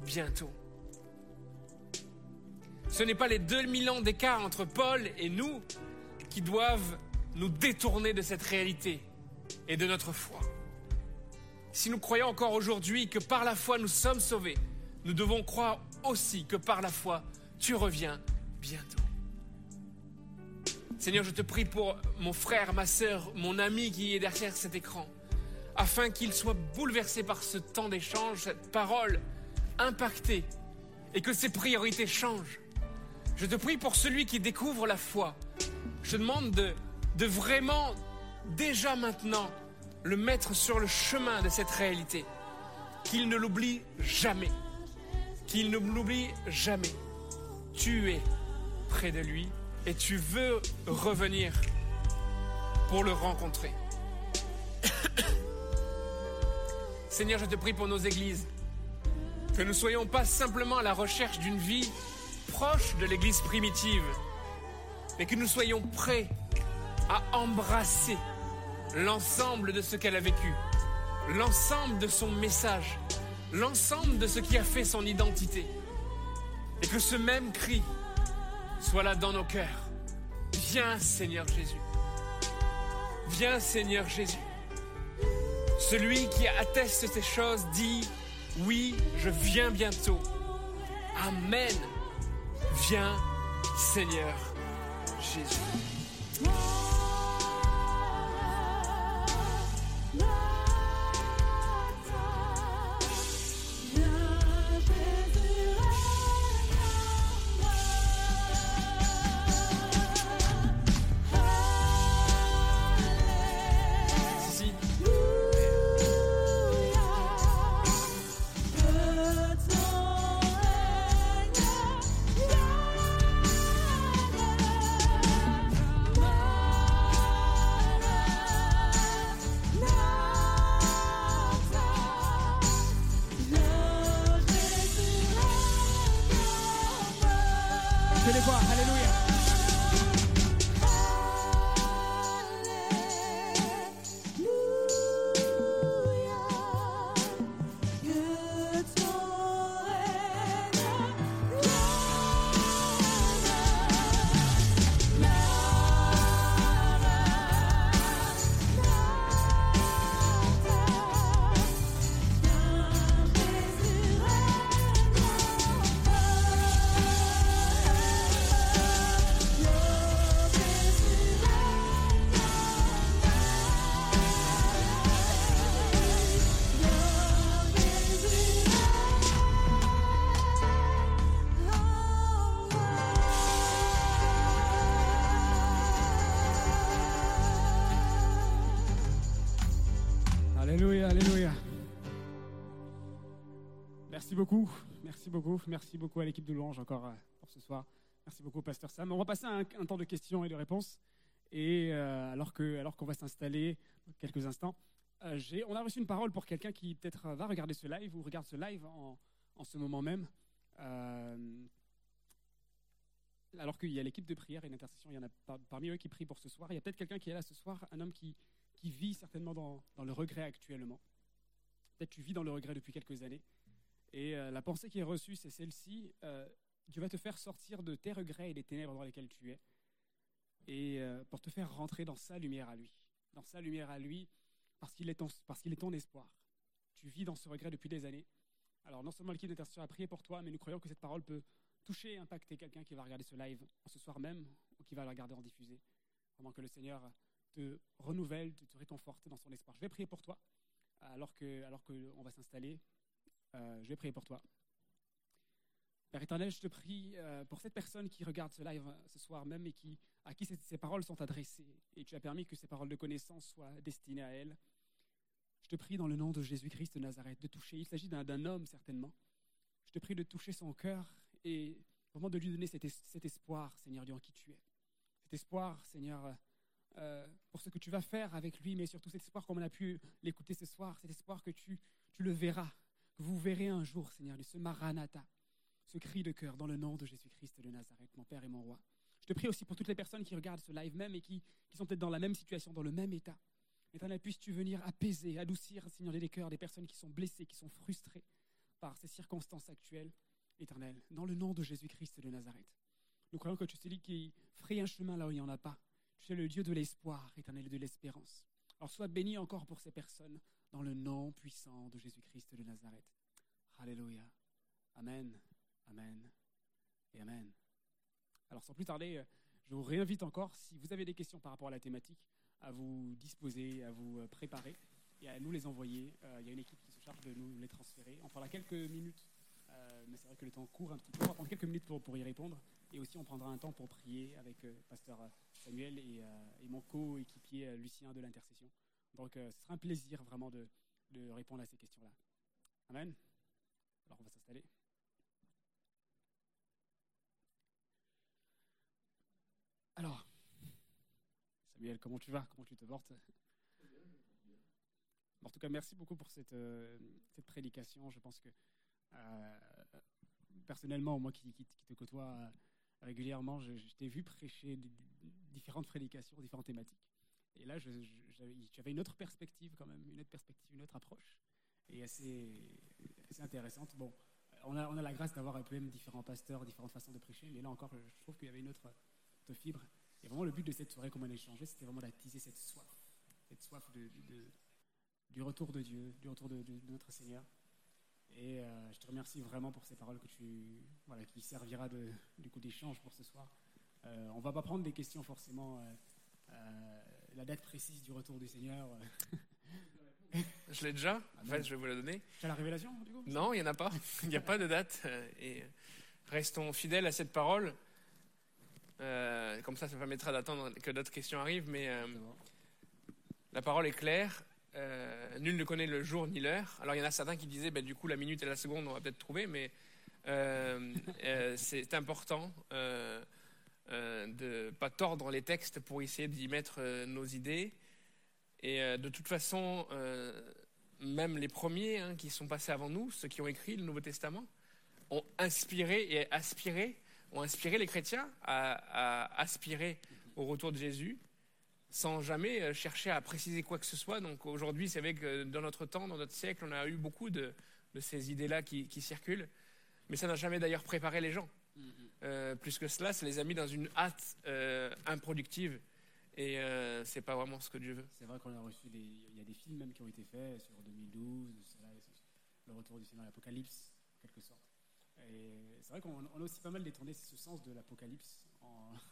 bientôt. Ce n'est pas les 2000 ans d'écart entre Paul et nous qui doivent nous détourner de cette réalité et de notre foi. Si nous croyons encore aujourd'hui que par la foi nous sommes sauvés, nous devons croire aussi que par la foi tu reviens bientôt. Seigneur, je te prie pour mon frère, ma sœur, mon ami qui est derrière cet écran, afin qu'il soit bouleversé par ce temps d'échange, cette parole impactée, et que ses priorités changent. Je te prie pour celui qui découvre la foi. Je demande de, de vraiment, déjà maintenant, le mettre sur le chemin de cette réalité. Qu'il ne l'oublie jamais. Qu'il ne l'oublie jamais. Tu es près de lui et tu veux revenir pour le rencontrer. Seigneur, je te prie pour nos églises. Que nous ne soyons pas simplement à la recherche d'une vie proche de l'église primitive, mais que nous soyons prêts à embrasser l'ensemble de ce qu'elle a vécu, l'ensemble de son message, l'ensemble de ce qui a fait son identité. Et que ce même cri soit là dans nos cœurs. Viens Seigneur Jésus. Viens Seigneur Jésus. Celui qui atteste ces choses dit, oui, je viens bientôt. Amen. Viens Seigneur Jésus. Merci beaucoup à l'équipe de Louange encore euh, pour ce soir. Merci beaucoup, Pasteur Sam. On va passer à un, temps de questions et de réponses. Et euh, alors alors qu'on va s'installer quelques instants, Euh, on a reçu une parole pour quelqu'un qui peut-être va regarder ce live ou regarde ce live en, en ce moment même. Alors qu'il y a l'équipe de prière et d'intercession, il y en a par- parmi eux qui prient pour ce soir. Il y a peut-être quelqu'un qui est là ce soir, un homme qui, qui vit certainement dans, dans le regret actuellement. Peut-être tu vis dans le regret depuis quelques années. Et euh, la pensée qui est reçue, c'est celle-ci. euh, Dieu va te faire sortir de tes regrets et des ténèbres dans lesquelles tu es. Et euh, pour te faire rentrer dans sa lumière à lui. Dans sa lumière à lui, parce qu'il est, ton- espoir. Tu vis dans ce regret depuis des années. Alors non seulement l'équipe d'intercession a prié pour toi, mais nous croyons que cette parole peut toucher et impacter quelqu'un qui va regarder ce live ce soir même ou qui va le regarder en diffusé. Vraiment que le Seigneur te renouvelle, te, te réconforte dans son espoir. Je vais prier pour toi alors que alors qu'on va s'installer. Euh, je vais prier pour toi. Père éternel, je te prie euh, pour cette personne qui regarde ce live euh, ce soir même et qui, à qui ces, paroles sont adressées. Et tu as permis que ces paroles de connaissance soient destinées à elle. Je te prie dans le nom de Jésus-Christ de Nazareth de toucher. Il s'agit d'un homme certainement. Je te prie de toucher son cœur et vraiment de lui donner cet, es- cet espoir, Seigneur, Dieu, en qui tu es. Cet espoir, Seigneur, pour ce que tu vas faire avec lui, mais surtout cet espoir, comme on a pu l'écouter ce soir, cet espoir que tu, tu le verras, vous verrez un jour, Seigneur, ce Maranatha, ce cri de cœur dans le nom de Jésus-Christ de Nazareth, mon Père et mon Roi. Je te prie aussi pour toutes les personnes qui regardent ce live même et qui, sont peut-être dans la même situation, dans le même état. Éternel, puisses-tu venir apaiser, adoucir, Seigneur, les cœurs des personnes qui sont blessées, qui sont frustrées par ces circonstances actuelles. Éternel, dans le nom de Jésus-Christ de Nazareth. Nous croyons que tu es celui qui ferait un chemin là où il n'y en a pas. Tu es le Dieu de l'espoir, éternel, de l'espérance. Alors sois béni encore pour ces personnes dans le nom puissant de Jésus-Christ de Nazareth. Alléluia. Amen. Amen. Et Amen. Alors sans plus tarder, euh, je vous réinvite encore, si vous avez des questions par rapport à la thématique, à vous disposer, à vous euh, préparer et à nous les envoyer. Euh, Il y a une équipe qui se charge de nous les transférer. On prendra quelques minutes, mais c'est vrai que le temps court un petit peu. On va prendre quelques minutes pour, pour y répondre. Et aussi, on prendra un temps pour prier avec euh, Pasteur Samuel et, et mon co-équipier Lucien de l'intercession. Donc, euh, ce sera un plaisir vraiment de, répondre à ces questions-là. Amen. Alors, on va s'installer. Alors, Samuel, comment tu vas? Comment tu te portes? En tout cas, merci beaucoup pour cette, euh, cette prédication. Je pense que euh, personnellement, moi qui, te côtoie régulièrement, je, t'ai vu prêcher di- di- différentes prédications, différentes thématiques. Et là, j'avais- une autre perspective quand même, une autre perspective, une autre approche, et assez, intéressante. Bon, on a, la grâce d'avoir un peu même différents pasteurs, différentes façons de prêcher, mais là encore, je trouve qu'il y avait une autre, fibre. Et vraiment, le but de cette soirée, comme on a échangé, c'était vraiment d'attiser cette soif, cette soif du retour de Dieu, du retour de, notre Seigneur. Et euh, je te remercie vraiment pour ces paroles que tu, voilà, qui servira du coup d'échange pour ce soir. Euh, on va pas prendre des questions forcément, euh, la date précise du retour du Seigneur. Je l'ai déjà, en Amen. fait, je vais vous la donner. Tu as la révélation, du coup? Non, il n'y en a pas. Il n'y a pas de date. euh, Et restons fidèles à cette parole. Euh, comme ça, ça permettra d'attendre que d'autres questions arrivent. Mais euh, la parole est claire. Euh, nul ne connaît le jour ni l'heure. Alors, il y en a certains qui disaient, bah, du coup, la minute et la seconde, on va peut-être trouver. Mais euh, euh, c'est important euh, de ne pas tordre les textes pour essayer d'y mettre euh, nos idées. Et euh, de toute façon, même les premiers hein, qui sont passés avant nous, ceux qui ont écrit le Nouveau Testament, ont inspiré et aspiré, ont inspiré les chrétiens à, aspirer au retour de Jésus, sans jamais chercher à préciser quoi que ce soit. Donc aujourd'hui, c'est vrai que dans notre temps, dans notre siècle, on a eu beaucoup de, ces idées-là qui circulent, mais ça n'a jamais d'ailleurs préparé les gens. Euh, plus que cela, ça les a mis dans une hâte euh, improductive, et euh, c'est pas vraiment ce que Dieu veut. C'est vrai qu'on a reçu des. Il y a des films même qui ont été faits sur 2012, cela, le retour du Seigneur, l'Apocalypse, en quelque sorte. Et c'est vrai qu'on on a aussi pas mal détourné ce sens de l'Apocalypse. En...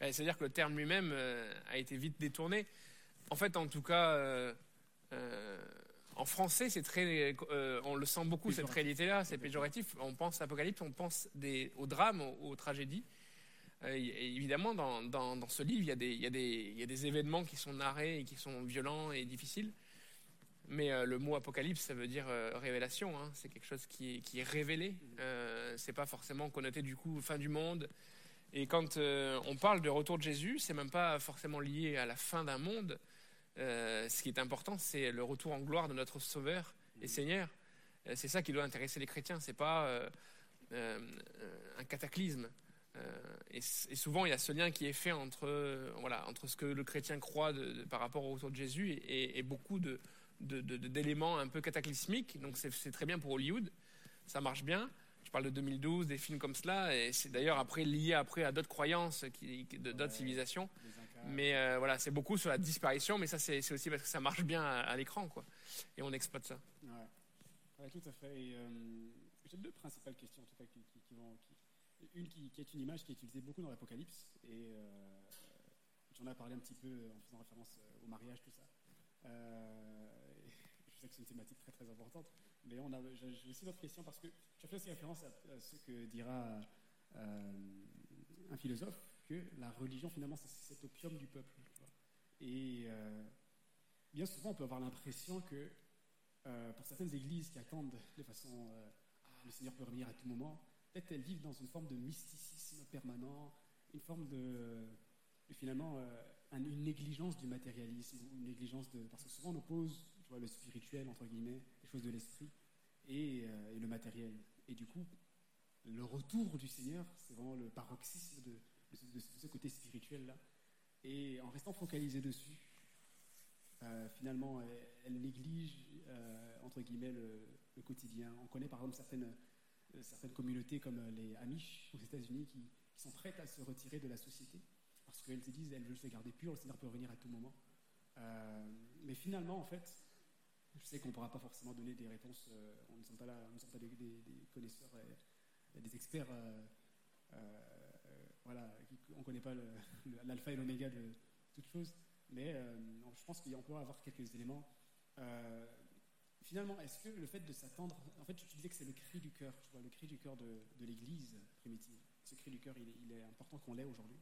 Ben, C'est-à-dire que le terme lui-même euh, a été vite détourné. En fait, en tout cas, euh, en français, c'est très, euh, on le sent beaucoup cette réalité-là. C'est péjoratif. On pense à Apocalypse, on pense des, au drame, aux, aux tragédies. Euh, et évidemment, dans, dans- dans ce livre, il y, a des, il, y a des, il y a des événements qui sont narrés et qui sont violents et difficiles. Mais euh, le mot apocalypse, ça veut dire révélation. hein. C'est quelque chose qui est, qui est révélé. C'est pas forcément connoté du coup fin du monde. Et quand on parle de retour de Jésus, c'est même pas forcément lié à la fin d'un monde, Euh, ce qui est important, c'est le retour en gloire de notre Sauveur et Seigneur. Euh, c'est ça qui doit intéresser les chrétiens. C'est pas euh, un cataclysme. Et, souvent, il y a ce lien qui est fait entre, voilà, entre ce que le chrétien croit de- de- par rapport au retour de Jésus et, beaucoup de- d'éléments un peu cataclysmiques. Donc, c'est très bien pour Hollywood. Ça marche bien. Je parle de 2012, des films comme cela. Et c'est d'ailleurs après lié après à d'autres croyances, d'autres Ouais. civilisations. Les. Mais euh, voilà, c'est beaucoup sur la disparition, mais ça, c'est aussi parce que ça marche bien à, l'écran, quoi. Et on exploite ça. Ouais. Ouais, tout à fait. Euh, J'ai deux principales questions, en tout cas, qui, vont. une qui, est une image qui est utilisée beaucoup dans l'Apocalypse, et euh, j'en ai parlé un petit peu en faisant référence euh, au mariage, tout ça. Je sais que c'est une thématique très très importante, mais j'ai aussi d'autres questions parce que je fais aussi référence à, ce que dira un philosophe, que la religion finalement c'est cet opium du peuple. Et euh, bien souvent on peut avoir l'impression que euh, pour certaines églises qui attendent de façon euh, ah, le Seigneur peut revenir à tout moment, peut-être elles vivent dans une forme de mysticisme permanent, une forme de, finalement un- une négligence du matérialisme, une négligence de parce que souvent on oppose le spirituel entre guillemets, les choses de l'esprit et, et le matériel. Et du coup, le retour du Seigneur, c'est vraiment le paroxysme de, de ce, côté spirituel là. Et en restant focalisé dessus, euh, finalement, elle, néglige, euh, entre guillemets, le, quotidien. On connaît par exemple certaines, euh, certaines communautés comme les Amish aux États-Unis qui, sont prêtes à se retirer de la société parce qu'elles se disent, elles veulent se garder pures, le Seigneur peut revenir à tout moment. Mais finalement, en fait, je sais qu'on ne pourra pas forcément donner des réponses, on ne sommes pas là, on ne sommes pas des, connaisseurs, des experts, voilà, on ne connaît pas l'alpha et l'oméga de toute chose, mais euh, je pense qu'on peut avoir quelques éléments. Euh, finalement, est-ce que le fait de s'attendre, en fait, tu disais que c'est le cri du cœur, tu vois, le cri du cœur de, de l'Église primitive. Ce cri du cœur, il est, important qu'on l'ait aujourd'hui.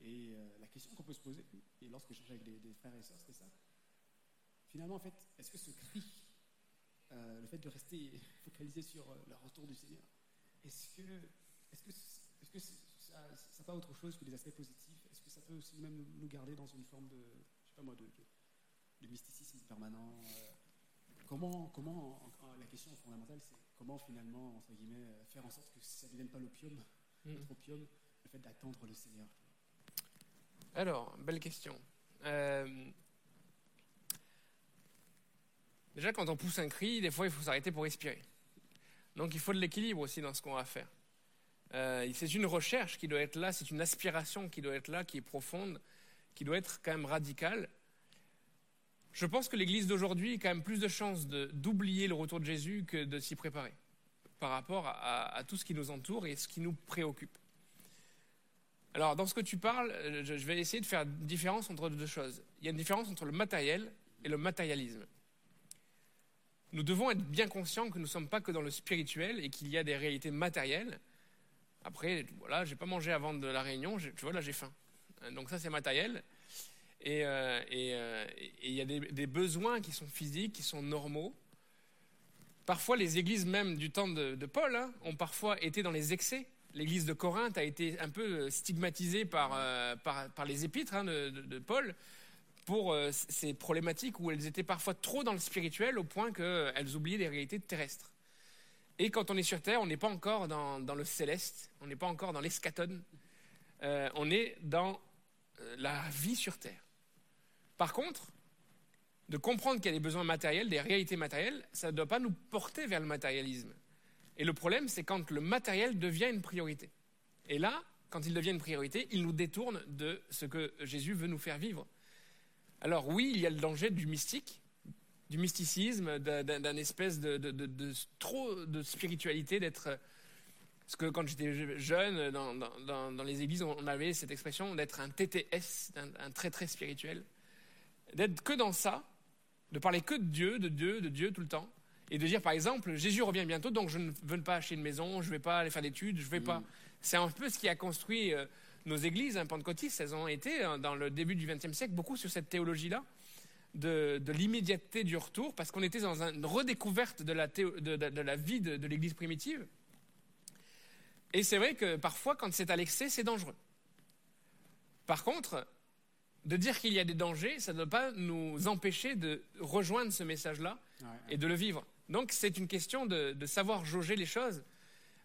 Et euh, la question qu'on peut se poser, et lorsque j'échangeais avec des, frères et sœurs, c'était ça. Finalement, en fait, est-ce que ce cri, le fait de rester focalisé sur le retour du Seigneur, est-ce que, est-ce que, c'est- ça n'a pas autre chose que des aspects positifs Est-ce que ça peut aussi même nous- garder dans une forme de, je sais pas moi, de, mysticisme permanent euh, Comment, comment en- en- la question fondamentale, c'est comment finalement, entre guillemets, euh, faire en sorte que ça ne devienne pas l'opium, notre opium, le fait d'attendre le Seigneur. Alors, belle question. Euh, Déjà, quand on pousse un cri, des fois, il faut s'arrêter pour respirer. Donc, il faut de l'équilibre aussi dans ce qu'on va faire. Euh, c'est une recherche qui doit être là, c'est une aspiration qui doit être là, qui est profonde, qui doit être quand même radicale. Je pense que l'Église d'aujourd'hui a quand même plus de chances d'oublier le retour de Jésus que de s'y préparer par rapport à- à tout ce qui nous entoure et ce qui nous préoccupe. Alors, dans ce que tu parles, euh, je je vais essayer de faire une différence entre deux choses. Il y a une différence entre le matériel et le matérialisme. Nous devons être bien conscients que nous ne sommes pas que dans le spirituel et qu'il y a des réalités matérielles. Après, voilà, j'ai pas mangé avant de la réunion, tu vois, là j'ai faim. Donc ça, c'est matériel. Et euh, euh, et il y a des, besoins qui sont physiques, qui sont normaux. Parfois, les églises même du temps de, Paul hein, ont parfois été dans les excès. L'église de Corinthe a été un peu stigmatisée par, euh, par, par les épîtres hein, de, de- Paul pour ces problématiques où elles étaient parfois trop dans le spirituel au point qu'elles oubliaient les réalités terrestres. Et quand on est sur Terre, on n'est pas encore dans, le céleste, on n'est pas encore dans l'escatone, Euh, on est dans euh, la vie sur Terre. Par contre, de comprendre qu'il y a des besoins matériels, des réalités matérielles, ça ne doit pas nous porter vers le matérialisme. Et le problème, c'est quand le matériel devient une priorité. Et là, quand il devient une priorité, il nous détourne de ce que Jésus veut nous faire vivre. Alors oui, il y a le danger du mystique, du mysticisme, d'un espèce de, de- de- de trop de spiritualité, d'être... Parce que quand j'étais je- jeune, dans, dans- les églises, on avait cette expression d'être un TTS, un, un très très spirituel. D'être que dans ça, de parler que de Dieu, de Dieu, de Dieu tout le temps. Et de dire, par exemple, Jésus revient bientôt, donc je ne veux pas acheter une maison, je ne vais pas aller faire d'études, je ne vais pas... C'est un peu ce qui a construit euh, nos églises hein, pentecôtistes. Elles ont été, euh, dans le début du XXe siècle, beaucoup sur cette théologie-là, de, de l'immédiateté du retour, parce qu'on était dans un- une redécouverte de la, théo- de, de- la vie de, de l'église primitive. Et c'est vrai que parfois, quand c'est à l'excès, c'est dangereux. Par contre, de dire qu'il y a des dangers, ça ne doit pas nous empêcher de rejoindre ce message-là Ouais, ouais. et de le vivre. Donc c'est une question de, savoir jauger les choses.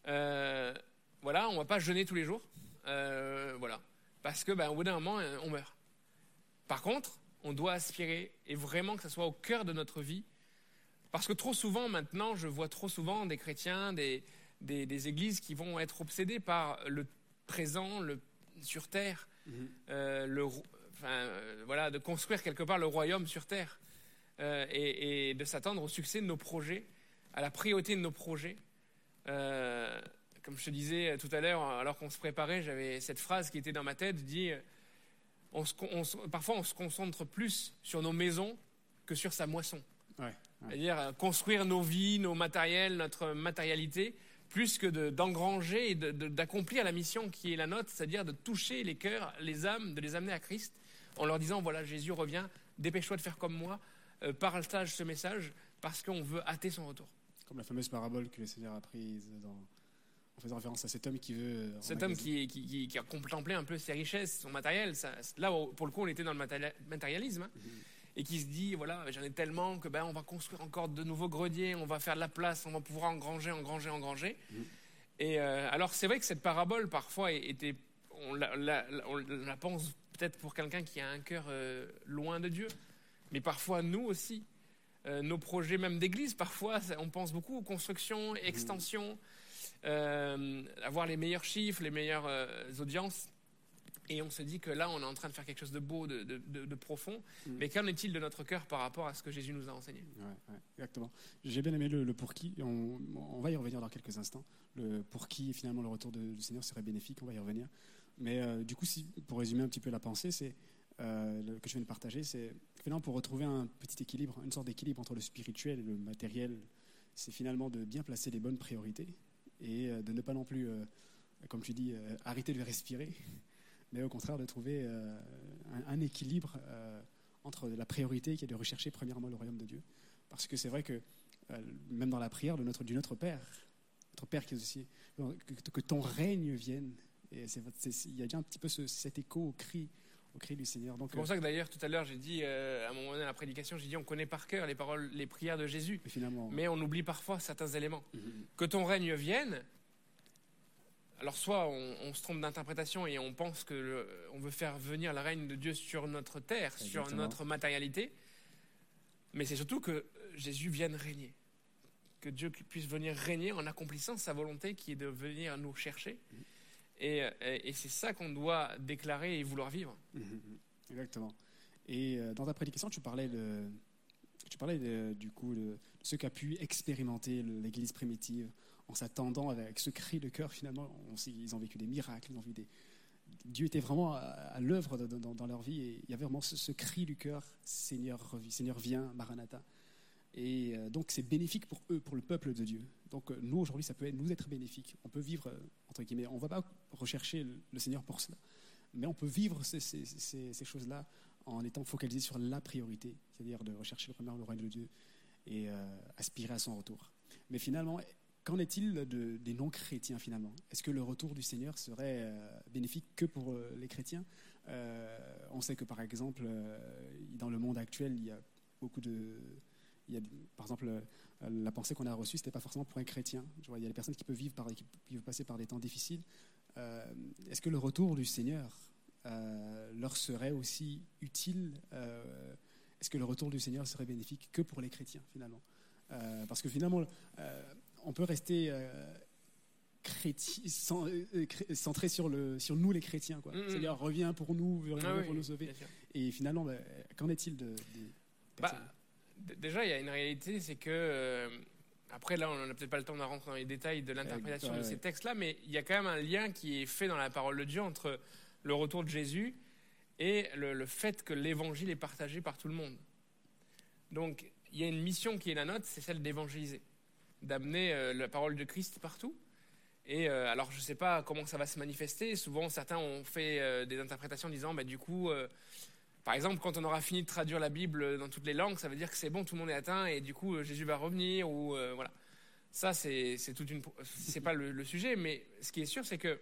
Euh, voilà, on va pas jeûner tous les jours. Euh, voilà. Parce que ben, au bout d'un moment, on meurt. Par contre, on doit aspirer et vraiment que ça soit au cœur de notre vie. Parce que trop souvent, maintenant, je vois trop souvent des chrétiens, des, des, des églises qui vont être obsédés par le présent, le sur terre, Mhm. euh, le, enfin, euh, voilà, de construire quelque part le royaume sur terre euh, et, et de s'attendre au succès de nos projets, à la priorité de nos projets. Euh, comme je te disais tout à l'heure, alors qu'on se préparait, j'avais cette phrase qui était dans ma tête, dit, on se con- on se- parfois on se concentre plus sur nos maisons que sur sa moisson. Ouais, ouais. C'est-à-dire euh, construire nos vies, nos matériels, notre matérialité, plus que de- d'engranger et de- de- d'accomplir la mission qui est la nôtre, c'est-à-dire de toucher les cœurs, les âmes, de les amener à Christ, en leur disant, voilà, Jésus revient, dépêche-toi de faire comme moi, euh, partage ce message, parce qu'on veut hâter son retour. Comme la fameuse parabole que le Seigneur a prise dans, en faisant référence à cet homme qui veut. euh, Cet homme qui, qui- qui- qui a contemplé un peu ses richesses, son matériel, ça- là, pour le coup, on était dans le matéria- matérialisme, hein, et qui se dit, voilà, j'en ai tellement que ben, on va construire encore de nouveaux greniers, on va faire de la place, on va pouvoir engranger, engranger, engranger. Et euh, alors, c'est vrai que cette parabole, parfois, était, on la, la- la- on la pense peut-être pour quelqu'un qui a un cœur euh, loin de Dieu, mais parfois, nous aussi, euh, nos projets même d'église, parfois, on pense beaucoup aux constructions, extensions, euh, avoir les meilleurs chiffres, les meilleures euh, audiences. Et on se dit que là, on est en train de faire quelque chose de beau, de, de- de- de profond. Mm. Mais qu'en est-il de notre cœur par rapport à ce que Jésus nous a enseigné? Ouais, ouais, exactement. J'ai bien aimé le, le pour qui. On, on va y revenir dans quelques instants. Le pour qui finalement le retour du Seigneur serait bénéfique. On va y revenir. Mais euh, du coup, si, pour résumer un petit peu la pensée, c'est euh, le- que je viens de partager, c'est que finalement pour retrouver un petit équilibre, une sorte d'équilibre entre le spirituel et le matériel, c'est finalement de bien placer les bonnes priorités et euh, de ne pas non plus, euh, comme tu dis, euh, arrêter de respirer, mais au contraire de trouver un, équilibre entre la priorité qui est de rechercher premièrement le royaume de Dieu. Parce que c'est vrai que même dans la prière du Notre Père, notre Père qui est aussi, que, ton règne vienne. Il y a déjà un petit peu ce- cet écho au cri, au cri du Seigneur. Donc, C'est pour ça que d'ailleurs, tout à l'heure, j'ai dit, euh, à un moment donné dans la prédication, j'ai dit, on connaît par cœur les paroles, les prières de Jésus. euh, finalement, Mais on oublie parfois certains éléments. Mhm. Que ton règne vienne, alors soit on, on se trompe d'interprétation et on pense que le- on veut faire venir le règne de Dieu sur notre terre, sur notre matérialité, mais c'est surtout que Jésus vienne régner. Que Dieu puisse venir régner en accomplissant sa volonté qui est de venir nous chercher. Et, c'est ça qu'on doit déclarer et vouloir vivre. Mhm, Exactement. Et euh, dans ta prédication, tu parlais, de, tu parlais de- du coup de, ce qu'a pu expérimenter l'Église primitive en s'attendant avec ce cri de cœur. Finalement, ils ont vécu des miracles, ils ont vu des. Dieu était vraiment à, l'œuvre dans, leur vie et il y avait vraiment ce, cri du cœur Seigneur, Seigneur, viens, Maranatha. Et euh, donc, c'est bénéfique pour eux, pour le peuple de Dieu. Donc, euh, nous, aujourd'hui, ça peut nous être bénéfique. On peut vivre, entre guillemets, on ne va pas rechercher le, Seigneur pour cela. Mais on peut vivre ces, choses-là en étant focalisé sur la priorité, c'est-à-dire de rechercher le premier le royaume de Dieu et euh, aspirer à son retour. Mais finalement, qu'en est-il de- des non-chrétiens finalement? Est-ce que le retour du Seigneur serait euh, bénéfique que pour euh, les chrétiens? On sait que par exemple, dans le monde actuel, il y a beaucoup de... il y a, par exemple, la pensée qu'on a reçue, c'était pas forcément pour un chrétien. Je vois, il y a des personnes qui peuvent vivre par, qui peuvent passer par des temps difficiles. Euh, Est-ce que le retour du Seigneur euh, leur serait aussi utile euh, Est-ce que le retour du Seigneur serait bénéfique que pour les chrétiens finalement? Parce que finalement, on peut rester centré sur, le, sur nous les chrétiens. Quoi. Mhm. Seigneur, reviens pour nous, reviens Ah oui, pour nous sauver. Et finalement, bah, qu'en est-il de, des Bah, personnes? déjà, il y a une réalité, c'est que. Après, là, on n'a peut-être pas le temps de rentrer dans les détails de l'interprétation ouais, de ces textes-là, mais il y a quand même un lien qui est fait dans la parole de Dieu entre le retour de Jésus et le, le fait que l'évangile est partagé par tout le monde. Donc, il y a une mission qui est la nôtre, c'est celle d'évangéliser, d'amener euh, la parole de Christ partout. Et euh, alors, je ne sais pas comment ça va se manifester. Souvent, certains ont fait euh, des interprétations en disant, bah, du coup, par exemple, quand on aura fini de traduire la Bible dans toutes les langues, ça veut dire que c'est bon, tout le monde est atteint, et du coup, euh, Jésus va revenir, ou euh, voilà. Ça, c'est c'est toute une. C'est pas le, le sujet, mais ce qui est sûr, c'est que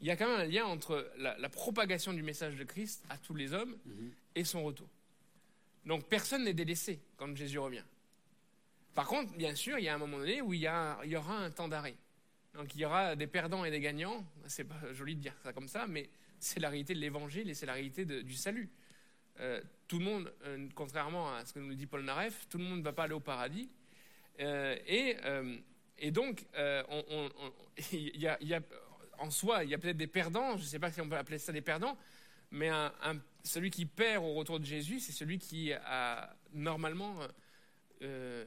il y a quand même un lien entre la, la propagation du message de Christ à tous les hommes Mhm. et son retour. Donc personne n'est délaissé quand Jésus revient. Par contre, bien sûr, il y a un moment donné où il y, a- il y aura un temps d'arrêt. Donc il y aura des perdants et des gagnants. C'est pas joli de dire ça comme ça, mais c'est la réalité de l'évangile et c'est la réalité de- du salut. Euh, tout le monde, euh, contrairement à ce que nous dit Paul Naref, tout le monde ne va pas aller au paradis. Euh, et, et donc, on- on- on- il y a, il y a- en soi, il y a peut-être des perdants, je ne sais pas si on peut appeler ça des perdants, mais un- un- celui qui perd au retour de Jésus, c'est celui qui a normalement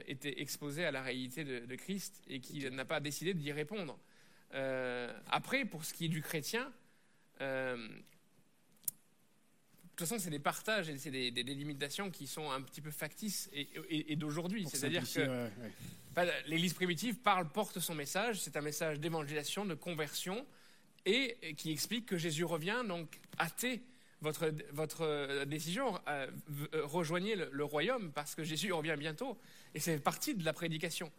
été exposé à la réalité de, de Christ et qui n'a pas décidé d'y répondre. Euh, après, pour ce qui est du chrétien, euh, toute façon, c'est des partages et c'est des, des délimitations qui sont un petit peu factices et, et- et d'aujourd'hui. C'est-à-dire que ouais, L'Église primitive parle, porte son message. C'est un message d'évangélisation, de conversion, et, et qui explique que Jésus revient. Donc, hâtez votre, votre euh, décision, euh, euh, rejoignez le, le royaume parce que Jésus revient bientôt. Et c'est partie de la prédication.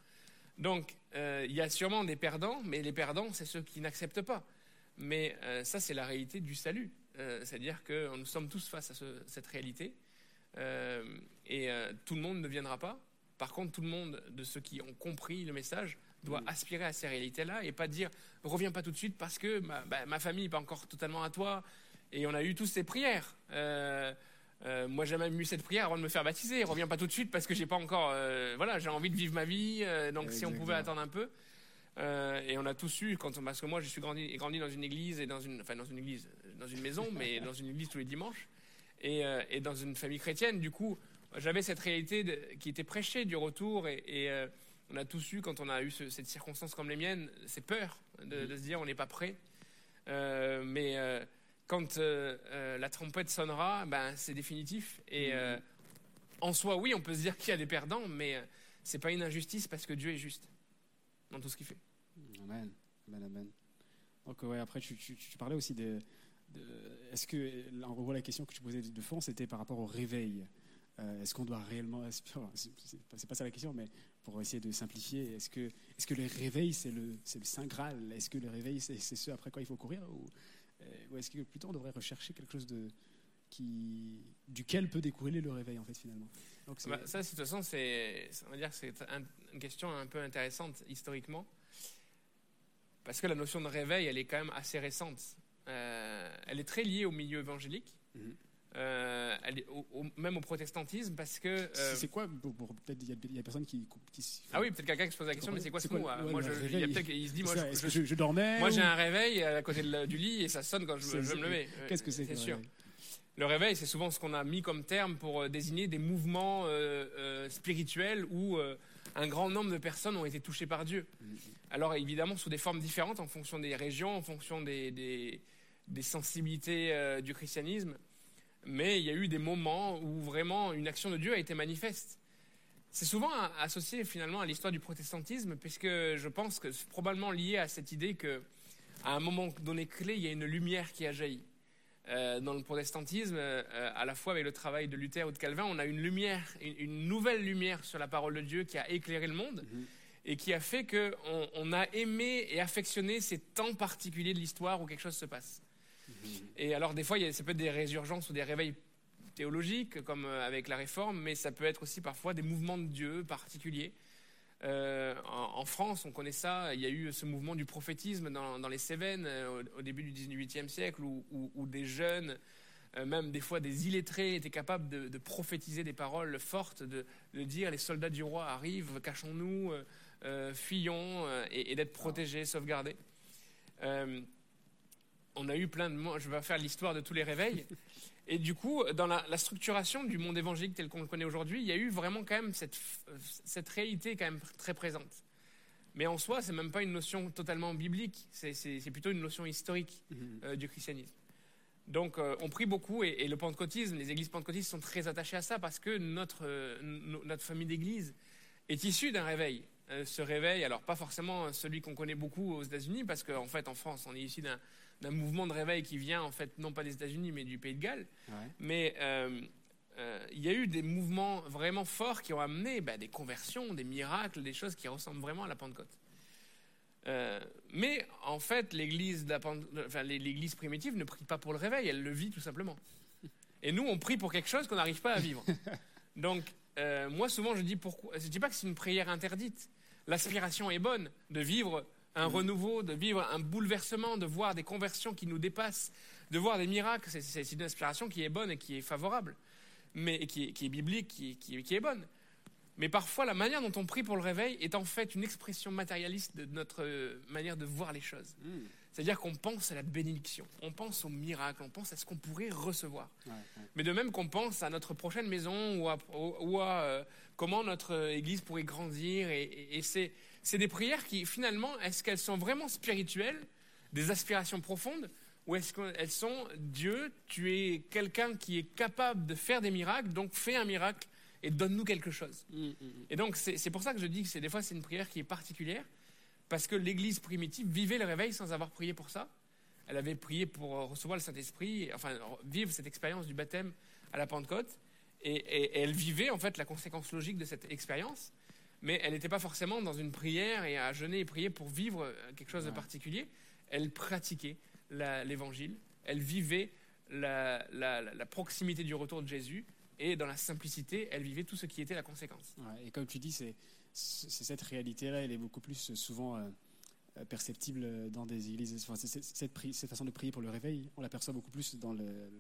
Donc, euh, il y a sûrement des perdants, mais les perdants, c'est ceux qui n'acceptent pas. Mais ça, c'est la réalité du salut. Euh, C'est-à-dire que nous sommes tous face à ce- cette réalité. Euh, et euh, tout le monde ne viendra pas. Par contre, tout le monde de ceux qui ont compris le message doit aspirer à ces réalités-là et pas dire reviens pas tout de suite parce que ma, bah, ma famille n'est pas encore totalement à toi. Et on a eu tous ces prières. Euh, moi, j'ai même eu cette prière avant de me faire baptiser. Reviens pas tout de suite parce que j'ai pas encore. euh, voilà, j'ai envie de vivre ma vie. euh, donc, si on pouvait attendre un peu. Et on a tous eu, quand on- parce que moi, je suis grandi, grandi dans une église et dans une, enfin dans une église, dans une maison, mais dans une église tous les dimanches et, euh, et dans une famille chrétienne. Du coup, j'avais cette réalité de- qui était prêchée du retour et, et, euh, on a tous eu, quand on a eu ce- cette circonstance comme les miennes, c'est peur de, de se dire on n'est pas prêt. Euh, mais euh, quand euh, la trompette sonnera, ben, c'est définitif. Et euh, en soi, oui, on peut se dire qu'il y a des perdants, mais c'est pas une injustice parce que Dieu est juste dans tout ce qu'il fait. Amen. Amen, amen. Donc, ouais, après, tu, tu- tu parlais aussi de. De- Est-ce que, en gros, la question que tu posais de fond, c'était par rapport au réveil. Euh, est-ce qu'on doit réellement. C'est pas- ça la question, mais pour essayer de simplifier, est-ce que, est que le réveil, c'est le, le Saint Graal? Est-ce que le réveil, c'est ce après quoi il faut courir? Ou, euh, ou est-ce que plutôt on devrait rechercher quelque chose de, qui, duquel peut découler le réveil, en fait, finalement? C'est- Bah, ça, de toute façon, c'est un- une question un peu intéressante historiquement, parce que la notion de réveil, elle est quand même assez récente. Euh, elle est très liée au milieu évangélique, Mhm. euh, elle est au- au- même au protestantisme, parce que euh, c'est c'est quoi Peut-être il y, a- il y a personne qui. qui ah oui, peut-être quelqu'un qui se pose la question, mais c'est quoi ce quoi mot le- ouais, Moi, le je, il y a se dit, moi, ça, je- je- je, dormais moi, ou- j'ai un réveil à côté de du lit et ça sonne quand je, me lever. Qu'est-ce que c'est C'est sûr. Le réveil, c'est souvent ce qu'on a mis comme terme pour euh, désigner des mouvements euh, euh, spirituels où euh, un grand nombre de personnes ont été touchées par Dieu. Alors évidemment sous des formes différentes en fonction des régions, en fonction des, des- des sensibilités euh, du christianisme. Mais il y a eu des moments où vraiment une action de Dieu a été manifeste. C'est souvent associé finalement à l'histoire du protestantisme, puisque je pense que c'est probablement lié à cette idée que à un moment donné clé, il y a une lumière qui a jailli. Euh, dans le protestantisme, euh, à la fois avec le travail de Luther ou de Calvin, on a une lumière, une, une nouvelle lumière sur la parole de Dieu qui a éclairé le monde Mhm. et qui a fait qu'on on a aimé et affectionné ces temps particuliers de l'histoire où quelque chose se passe. Et alors des fois, ça peut être des résurgences ou des réveils théologiques, comme euh, avec la Réforme, mais ça peut être aussi parfois des mouvements de Dieu particuliers. Euh, en, France, on connaît ça, il y a eu ce mouvement du prophétisme dans, les Cévennes euh, au, début du XVIIIe siècle, où, des jeunes, même des fois des illettrés, étaient capables de, prophétiser des paroles fortes, de, dire les soldats du roi arrivent, cachons-nous, fuyons, et d'être protégés, sauvegardés. On a eu plein de... Je vais faire l'histoire de tous les réveils. Et du coup, dans la, la structuration du monde évangélique tel qu'on le connaît aujourd'hui, il y a eu vraiment quand même cette, réalité quand même très présente. Mais en soi, c'est même pas une notion totalement biblique, c'est- plutôt une notion historique Mhm. euh, du christianisme. Donc, euh, on prie beaucoup et, et le pentecôtisme, les églises pentecôtistes sont très attachées à ça parce que notre, euh, no- notre famille d'églises est issue d'un réveil. Ce réveil, alors pas forcément celui qu'on connaît beaucoup aux États-Unis, parce qu'en fait, en France, on est issu d'un d'un mouvement de réveil qui vient, en fait, non pas des États-Unis, mais du Pays de Galles. Ouais. Mais euh, euh, il y a eu des mouvements vraiment forts qui ont amené bah, des conversions, des miracles, des choses qui ressemblent vraiment à la Pentecôte. Euh, mais en fait, l'Église, enfin, primitive ne prie pas pour le réveil, elle le vit tout simplement. Et nous, on prie pour quelque chose qu'on n'arrive pas à vivre. Donc, moi, souvent, je dis pourquoi. Je dis pas que c'est une prière interdite. L'aspiration est bonne de vivre un renouveau, de vivre un bouleversement, de voir des conversions qui nous dépassent, de voir des miracles. C'est- une aspiration qui est bonne et qui est favorable, mais qui, est, qui est biblique, qui, qui- qui est bonne. Mais parfois, la manière dont on prie pour le réveil est en fait une expression matérialiste de notre euh, manière de voir les choses. Hmm. C'est-à-dire qu'on pense à la bénédiction, on pense au miracle, on pense à ce qu'on pourrait recevoir. Ouais, ouais. Mais de même qu'on pense à notre prochaine maison ou à, ou à, euh, comment notre euh, église pourrait grandir. Et, et- et c'est, c'est des prières qui, finalement, est-ce qu'elles sont vraiment spirituelles, des aspirations profondes, ou est-ce qu'elles sont Dieu, tu es quelqu'un qui est capable de faire des miracles, donc fais un miracle et donne-nous quelque chose. Hmm, hmm, Et donc, c'est, pour ça que je dis que c'est, des fois, c'est une prière qui est particulière, parce que l'église primitive vivait le réveil sans avoir prié pour ça. Elle avait prié pour recevoir le Saint-Esprit, enfin, vivre cette expérience du baptême à la Pentecôte. Et, et- et elle vivait, en fait, la conséquence logique de cette expérience. Mais elle n'était pas forcément dans une prière et à jeûner et prier pour vivre euh, quelque chose de particulier. Elle pratiquait l'évangile. Elle vivait la, la- la- la proximité du retour de Jésus. Et dans la simplicité, elle vivait tout ce qui était la conséquence. Ouais, et comme tu dis, c'est cette réalité-là, elle est beaucoup plus souvent euh, euh, perceptible dans des églises. Enfin, cette, façon de prier pour le réveil, on l'aperçoit beaucoup plus dans le-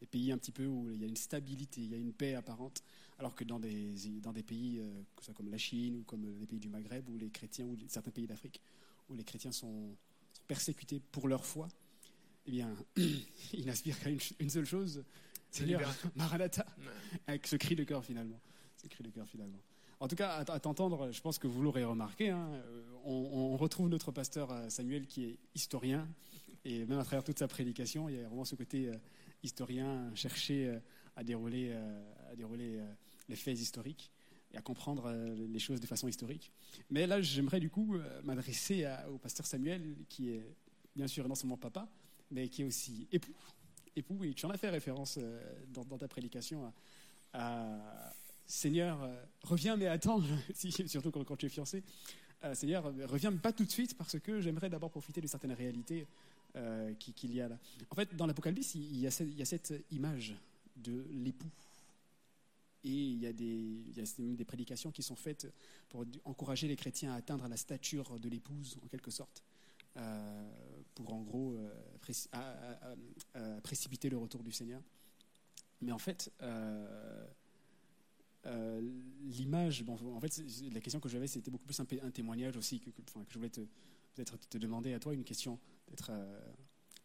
les pays un petit peu où il y a une stabilité, il y a une paix apparente, alors que dans des, dans des pays euh, que ce soit comme la Chine ou comme les pays du Maghreb, où les chrétiens, ou certains pays d'Afrique, où les chrétiens sont, sont persécutés pour leur foi, eh bien, ils n'aspirent qu'à une, une seule chose, Seigneur. Maranatha avec ce cri de cœur finalement. Ce cri de cœur finalement. En tout cas, à, t'entendre, je pense que vous l'aurez remarqué, hein, euh, on, on retrouve notre pasteur euh, Samuel qui est historien, et même à travers toute sa prédication, il y a vraiment ce côté euh, historien, chercher à dérouler, euh, euh, les faits historiques et à comprendre euh, les choses de façon historique. Mais là, j'aimerais du coup m'adresser au pasteur Samuel, qui est bien sûr non seulement papa, mais qui est aussi époux. Époux, et tu en as fait référence dans, ta prédication à, à Seigneur, euh, reviens mais attends, surtout quand, quand tu es fiancé. Euh, Seigneur, reviens pas tout de suite parce que j'aimerais d'abord profiter de certaines réalités qui- qu'il y a là. En fait, dans l'Apocalypse, il y a cette image de l'époux. Et il y a, des, il y a même des prédications qui sont faites pour encourager les chrétiens à atteindre la stature de l'épouse, en quelque sorte, euh, pour en gros euh, précipiter le retour du Seigneur. Mais en fait, euh, l'image, bon, en fait, la question que j'avais, c'était beaucoup plus un, témoignage aussi que, que- je voulais peut-être te demander à toi une question, peut-être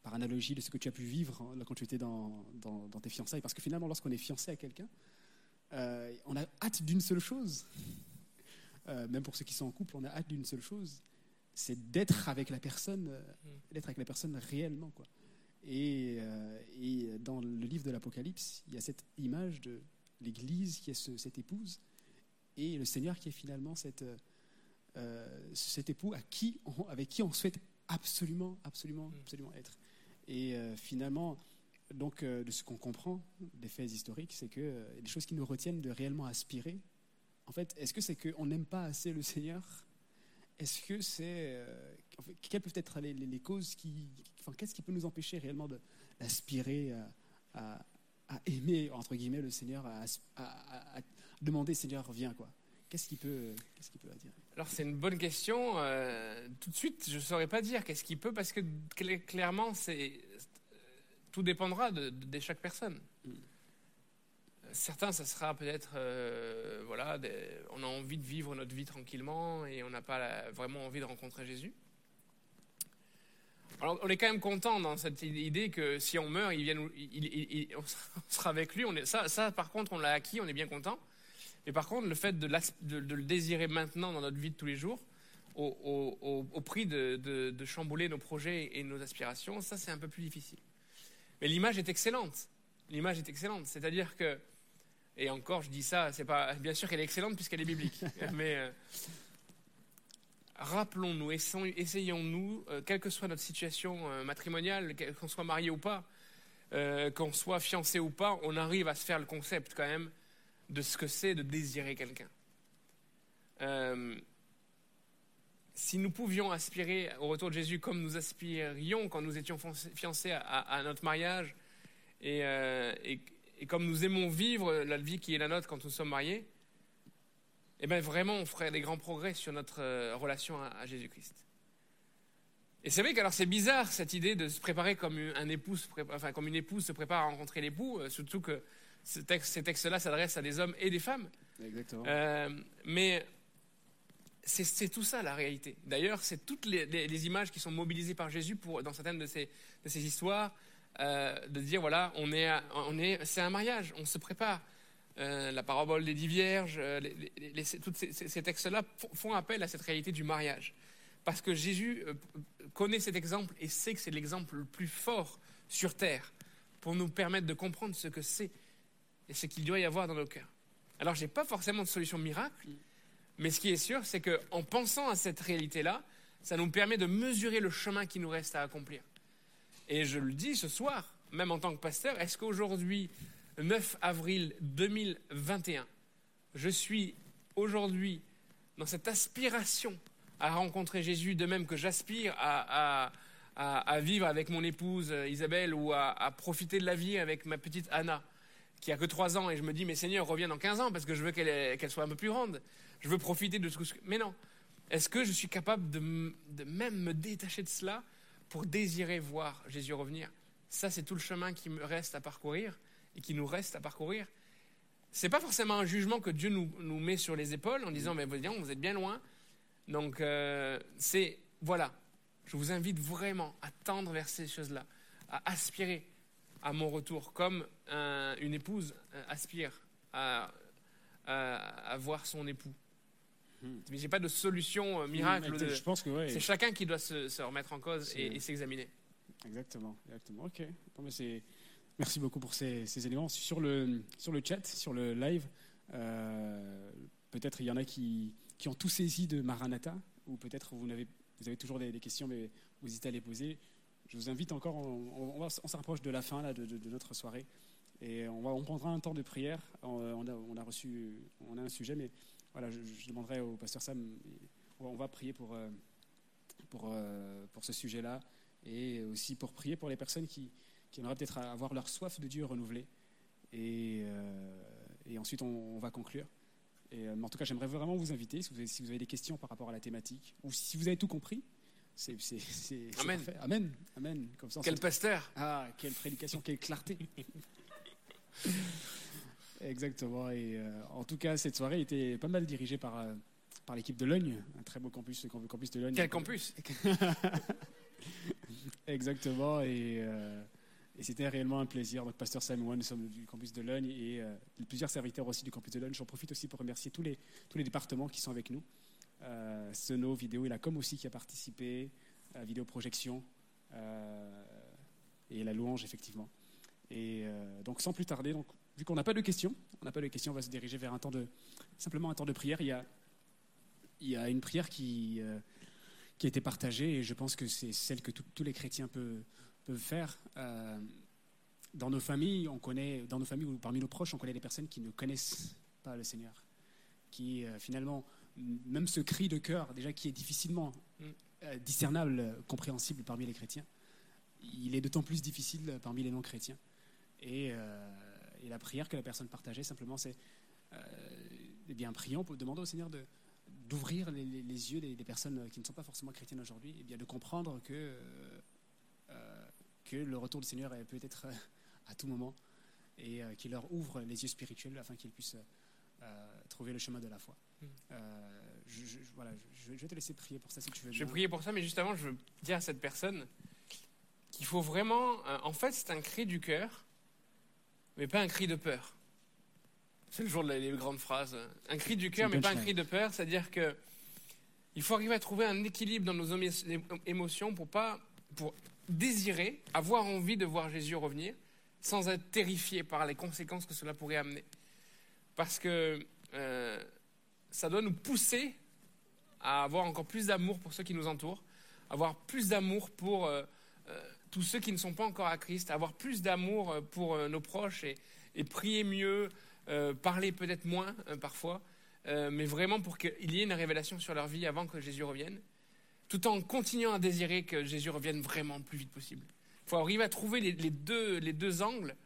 par analogie de ce que tu as pu vivre hein, quand tu étais dans, dans, dans tes fiançailles. Parce que finalement, lorsqu'on est fiancé à quelqu'un, euh, on a hâte d'une seule chose. Euh, même pour ceux qui sont en couple, on a hâte d'une seule chose, c'est d'être avec la personne, euh, d'être avec la personne réellement, quoi. Et, euh, et dans le livre de l'Apocalypse, il y a cette image de l'Église qui est ce- cette épouse et le Seigneur qui est finalement cette, euh, cet époux à qui on- avec qui on souhaite absolument, absolument, absolument être. Et euh, finalement, donc, euh, de ce qu'on comprend des faits historiques, c'est que euh, les choses qui nous retiennent de réellement aspirer, en fait, est-ce que c'est qu'on n'aime pas assez le Seigneur? Est-ce que c'est. quelles peuvent être les, causes qui. Enfin, qu'est-ce qui peut nous empêcher réellement d'aspirer à, à- aimer, entre guillemets, le Seigneur, à, à- demander Seigneur, reviens, quoi? Qu'est-ce qui peut, qu'est-ce qui peut attirer Alors c'est une bonne question. Euh, tout de suite, je ne saurais pas dire qu'est-ce qui peut, parce que cl- clairement, c'est tout dépendra de, de- de chaque personne. Mm. Certains, ça sera peut-être, euh, voilà, des- on a envie de vivre notre vie tranquillement et on n'a pas la- vraiment envie de rencontrer Jésus. Alors, on est quand même content dans cette idée que si on meurt, il vient nous- il- il- il- on sera avec lui. On est, ça, ça, par contre, on l'a acquis, on est bien content. Mais par contre, le fait de, l'as- de- de le désirer maintenant dans notre vie de tous les jours, au, au- au- au prix de, chambouler nos projets et nos aspirations, ça c'est un peu plus difficile. Mais l'image est excellente. L'image est excellente. C'est-à-dire que, et encore, je dis ça, c'est pas bien sûr qu'elle est excellente puisqu'elle est biblique. mais euh, rappelons-nous, essayons- essayons-nous, euh, quelle que soit notre situation euh, matrimoniale, qu'on soit marié ou pas, qu'on soit fiancé ou pas, on arrive à se faire le concept quand même de ce que c'est de désirer quelqu'un. Euh, si nous pouvions aspirer au retour de Jésus comme nous aspirions quand nous étions fiancés- à, notre mariage, et, euh, et- comme nous aimons vivre la vie qui est la nôtre quand nous sommes mariés, eh bien vraiment on ferait des grands progrès sur notre euh, relation à, Jésus-Christ. Et c'est vrai qu'alors c'est bizarre cette idée de se préparer comme une- un époux, se prépa- enfin comme une épouse se prépare à rencontrer l'époux, surtout que ces textes-là s'adressent à des hommes et des femmes. Exactement. Euh, mais c'est tout ça la réalité. D'ailleurs, c'est toutes les, les- les images qui sont mobilisées par Jésus pour, dans certaines de ces, de ces histoires, euh, de dire voilà, on est, à- on est, c'est un mariage, on se prépare. Euh, la parabole des dix vierges, les, tous ces, textes-là font- appel à cette réalité du mariage. Parce que Jésus connaît cet exemple et sait que c'est l'exemple le plus fort sur terre pour nous permettre de comprendre ce que c'est et ce qu'il doit y avoir dans nos cœurs. Alors, je n'ai pas forcément de solution miracle, mais ce qui est sûr, c'est qu'en pensant à cette réalité-là, ça nous permet de mesurer le chemin qui nous reste à accomplir. Et je le dis ce soir, même en tant que pasteur, est-ce qu'aujourd'hui, 9 avril 2021, je suis aujourd'hui dans cette aspiration à rencontrer Jésus, de même que j'aspire à, à- vivre avec mon épouse euh, Isabelle ou à profiter de la vie avec ma petite Anna, qui a que 3 ans, et je me dis, mais Seigneur, reviens dans 15 ans parce que je veux qu'elle soit un peu plus grande. Je veux profiter de tout ce que... Mais non. Est-ce que je suis capable de, même me détacher de cela pour désirer voir Jésus revenir? Ça, c'est tout le chemin qui me reste à parcourir et qui nous reste à parcourir. C'est pas forcément un jugement que Dieu nous, nous met sur les épaules en disant, mais voyons, vous êtes bien loin. Donc, euh, c'est, voilà, je vous invite vraiment à tendre vers ces choses-là, à aspirer à mon retour, comme un- une épouse euh, aspire à, à, à voir son époux. Hmm. Mais j'ai pas de solution euh, miracle. de- Je pense que ouais. c'est chacun qui doit se, se remettre en cause et, et s'examiner. Exactement, exactement. Ok. Non, mais c'est- Merci beaucoup pour ces, ces éléments. Sur le, sur le chat, sur le live, euh, peut-être il y en a qui, qui ont tout saisi de Maranatha, ou peut-être vous, n'avez- vous avez toujours des, des questions, mais vous hésitez à les poser. Je vous invite encore, on, on, on s'approche de la fin là, de, notre soirée, et on, va, on prendra un temps de prière. On, a, reçu, on a un sujet, mais voilà, je, demanderai au pasteur Sam, on va, prier pour, euh, pour, euh, pour ce sujet-là et aussi pour prier pour les personnes qui, qui aimeraient peut-être avoir leur soif de Dieu renouvelée. Et, euh, ensuite, on, va conclure. Et, en tout cas, j'aimerais vraiment vous inviter, si vous avez des questions par rapport à la thématique, ou si vous avez tout compris, c'est c'est- c'est- c'est Amen. Amen. Amen. Comme ça, Quel pasteur ah, quelle prédication, quelle clarté. Exactement. Et euh, en tout cas, cette soirée était pas mal dirigée par, euh, par l'équipe de Logne, un très beau campus, le campus de Logne. Quel campus? Exactement. Et, euh, et c'était réellement un plaisir. Donc, Pasteur Sam nous sommes du campus de Logne et plusieurs serviteurs aussi du campus de Logne. J'en profite aussi pour remercier tous les, tous les départements qui sont avec nous. Euh, Sono, Vidéo et la Com aussi qui a participé, à Vidéoprojection euh, et la louange, effectivement. Et euh, donc, sans plus tarder, donc, vu qu'on n'a pas de questions, on n'a pas de questions, on va se diriger vers un temps de, simplement un temps de prière. Il y a, il y a une prière qui, euh, qui a été partagée et je pense que c'est celle que tous les chrétiens peuvent, faire. Dans nos familles, on connaît, dans nos familles ou parmi nos proches, on connaît des personnes qui ne connaissent pas le Seigneur, qui finalement, même ce cri de cœur, déjà qui est difficilement Mm. euh, discernable, compréhensible parmi les chrétiens, il est d'autant plus difficile parmi les non-chrétiens. Et, euh, et la prière que la personne partageait, simplement, c'est euh, eh bien, prions pour demander au Seigneur de, d'ouvrir les, les- les yeux des, des personnes qui ne sont pas forcément chrétiennes aujourd'hui, et bien de comprendre que, euh, que le retour du Seigneur est peut-être à tout moment et qu'il leur ouvre les yeux spirituels afin qu'ils puissent trouver le chemin de la foi. Euh, je, je- voilà, je, je vais te laisser prier pour ça si tu veux Je vais bien. prier pour ça, mais juste avant, je veux dire à cette personne qu'il faut vraiment. euh, en fait, c'est un cri du cœur, mais pas un cri de peur. C'est le jour de la- les grandes phrases. Un cri du cœur, mais pas un cri de peur, c'est-à-dire que il faut arriver à trouver un équilibre dans nos émo- émotions pour pas pour désirer, avoir envie de voir Jésus revenir, sans être terrifié par les conséquences que cela pourrait amener. Parce que euh, ça doit nous pousser à avoir encore plus d'amour pour ceux qui nous entourent, avoir plus d'amour pour euh, euh, tous ceux qui ne sont pas encore à Christ, avoir plus d'amour euh, pour nos proches et, prier mieux, parler peut-être moins parfois, mais vraiment pour qu'il y ait une révélation sur leur vie avant que Jésus revienne. tout en continuant à désirer que Jésus revienne vraiment le plus vite possible. Il faut arriver à trouver les, deux, les deux angles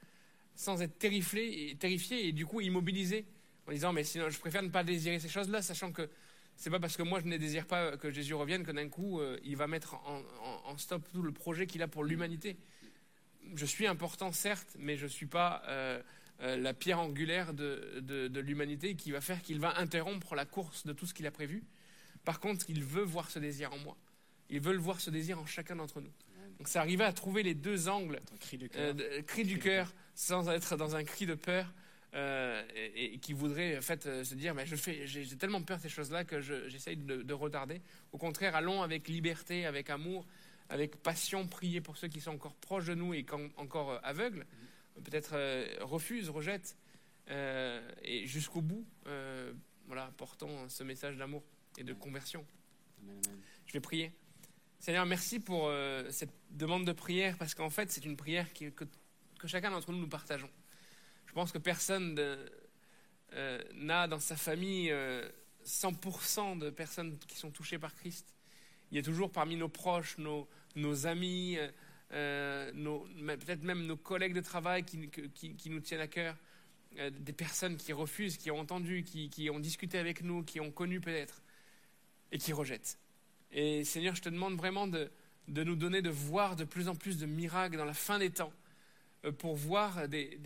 sans être terrifié terrifié et du coup immobilisé en disant mais sinon je préfère ne pas désirer ces choses-là, sachant que c'est pas parce que moi je ne désire pas que Jésus revienne que d'un coup euh, il va mettre en, en- en stop tout le projet qu'il a pour l'humanité. Je suis important certes, mais je suis pas euh, euh, la pierre angulaire de, de- de l'humanité qui va faire qu'il va interrompre la course de tout ce qu'il a prévu. Par contre, il veut voir ce désir en moi. Il veut le voir ce désir en chacun d'entre nous. Donc c'est arriver à trouver les deux angles cri du cœur sans être dans un cri de peur euh, et, et qui voudrait en fait euh, se dire mais je fais j'ai tellement peur de ces choses-là que je- j'essaye de, de retarder. Au contraire, allons avec liberté, avec amour, avec passion, prier pour ceux qui sont encore proches de nous et sont encore euh, aveugles, peut-être euh, refusent, rejettent euh, et jusqu'au bout, voilà, portons ce message d'amour et de conversion. Amen, amen. Je vais prier. Seigneur, merci pour cette demande de prière, parce qu'en fait, c'est une prière qui- que, que chacun d'entre nous nous partageons. Je pense que personne euh, n'a dans sa famille euh, 100% de personnes qui sont touchées par Christ. Il y a toujours parmi nos proches, nos, amis, euh, euh, peut-être même nos collègues de travail qui, nous tiennent à cœur, euh, des personnes qui refusent, qui ont entendu, qui, ont discuté avec nous, qui ont connu peut-être, et qui rejettent. Et Seigneur, je te demande vraiment de, nous donner de voir de plus en plus de miracles dans la fin des temps, euh, pour voir, des-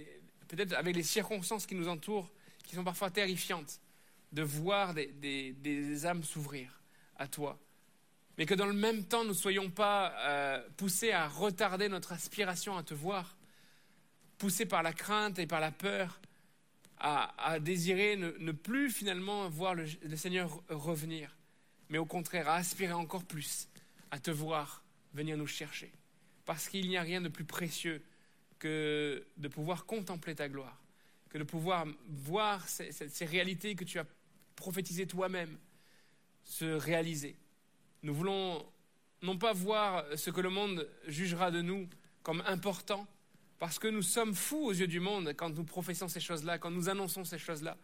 peut-être avec les circonstances qui nous entourent, qui sont parfois terrifiantes, de voir des, âmes s'ouvrir à toi. Mais que dans le même temps, nous ne soyons pas euh, poussés à retarder notre aspiration à te voir, poussés par la crainte et par la peur à, désirer ne, plus finalement voir le Seigneur revenir, mais au contraire à aspirer encore plus à te voir venir nous chercher. Parce qu'il n'y a rien de plus précieux que de pouvoir contempler ta gloire, que de pouvoir voir ces, réalités que tu as prophétisées toi-même se réaliser. Nous voulons non pas voir ce que le monde jugera de nous comme important, parce que nous sommes fous aux yeux du monde quand nous professons ces choses-là, quand nous annonçons ces choses-là.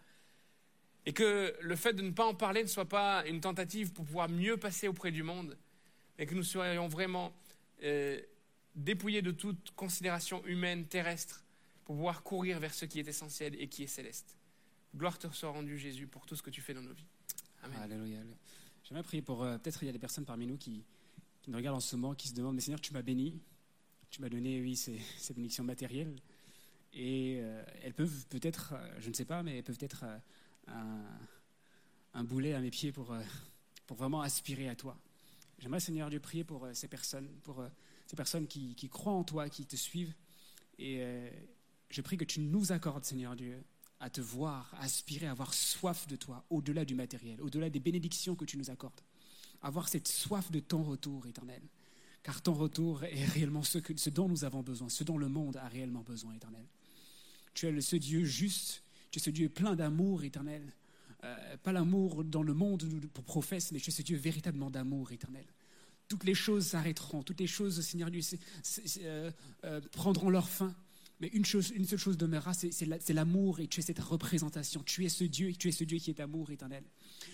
Et que le fait de ne pas en parler ne soit pas une tentative pour pouvoir mieux passer auprès du monde, mais que nous soyons vraiment euh, dépouillés de toute considération humaine, terrestre, pour pouvoir courir vers ce qui est essentiel et qui est céleste. Gloire te soit rendue, Jésus, pour tout ce que tu fais dans nos vies. Amen. Alléluia. J'aimerais prier pour. euh, Peut-être il y a des personnes parmi nous qui, qui nous regardent en ce moment, qui se demandent Mais Seigneur, tu m'as béni. Tu m'as donné, oui, ces, bénédictions matérielles. Et euh, elles peuvent peut-être, euh, je ne sais pas, mais elles peuvent être un, boulet à mes pieds pour, pour vraiment aspirer à toi. J'aimerais, Seigneur Dieu, prier pour ces personnes, pour personnes qui, croient en toi, qui te suivent. Et euh, je prie que tu nous accordes, Seigneur Dieu, à te voir, à aspirer, à avoir soif de toi, au-delà du matériel, au-delà des bénédictions que tu nous accordes. Avoir cette soif de ton retour éternel. Car ton retour est réellement ce, dont nous avons besoin, ce dont le monde a réellement besoin éternel. Tu es ce Dieu juste, tu es ce Dieu plein d'amour éternel. Euh, pas l'amour dans le monde pour professe, mais tu es ce Dieu véritablement d'amour éternel. Toutes les choses s'arrêteront, toutes les choses, Seigneur Dieu, euh, prendront leur fin. Mais une, seule chose demeurera, c'est c'est la- c'est l'amour et tu es cette représentation. Tu es ce Dieu et tu es ce Dieu qui est amour éternel.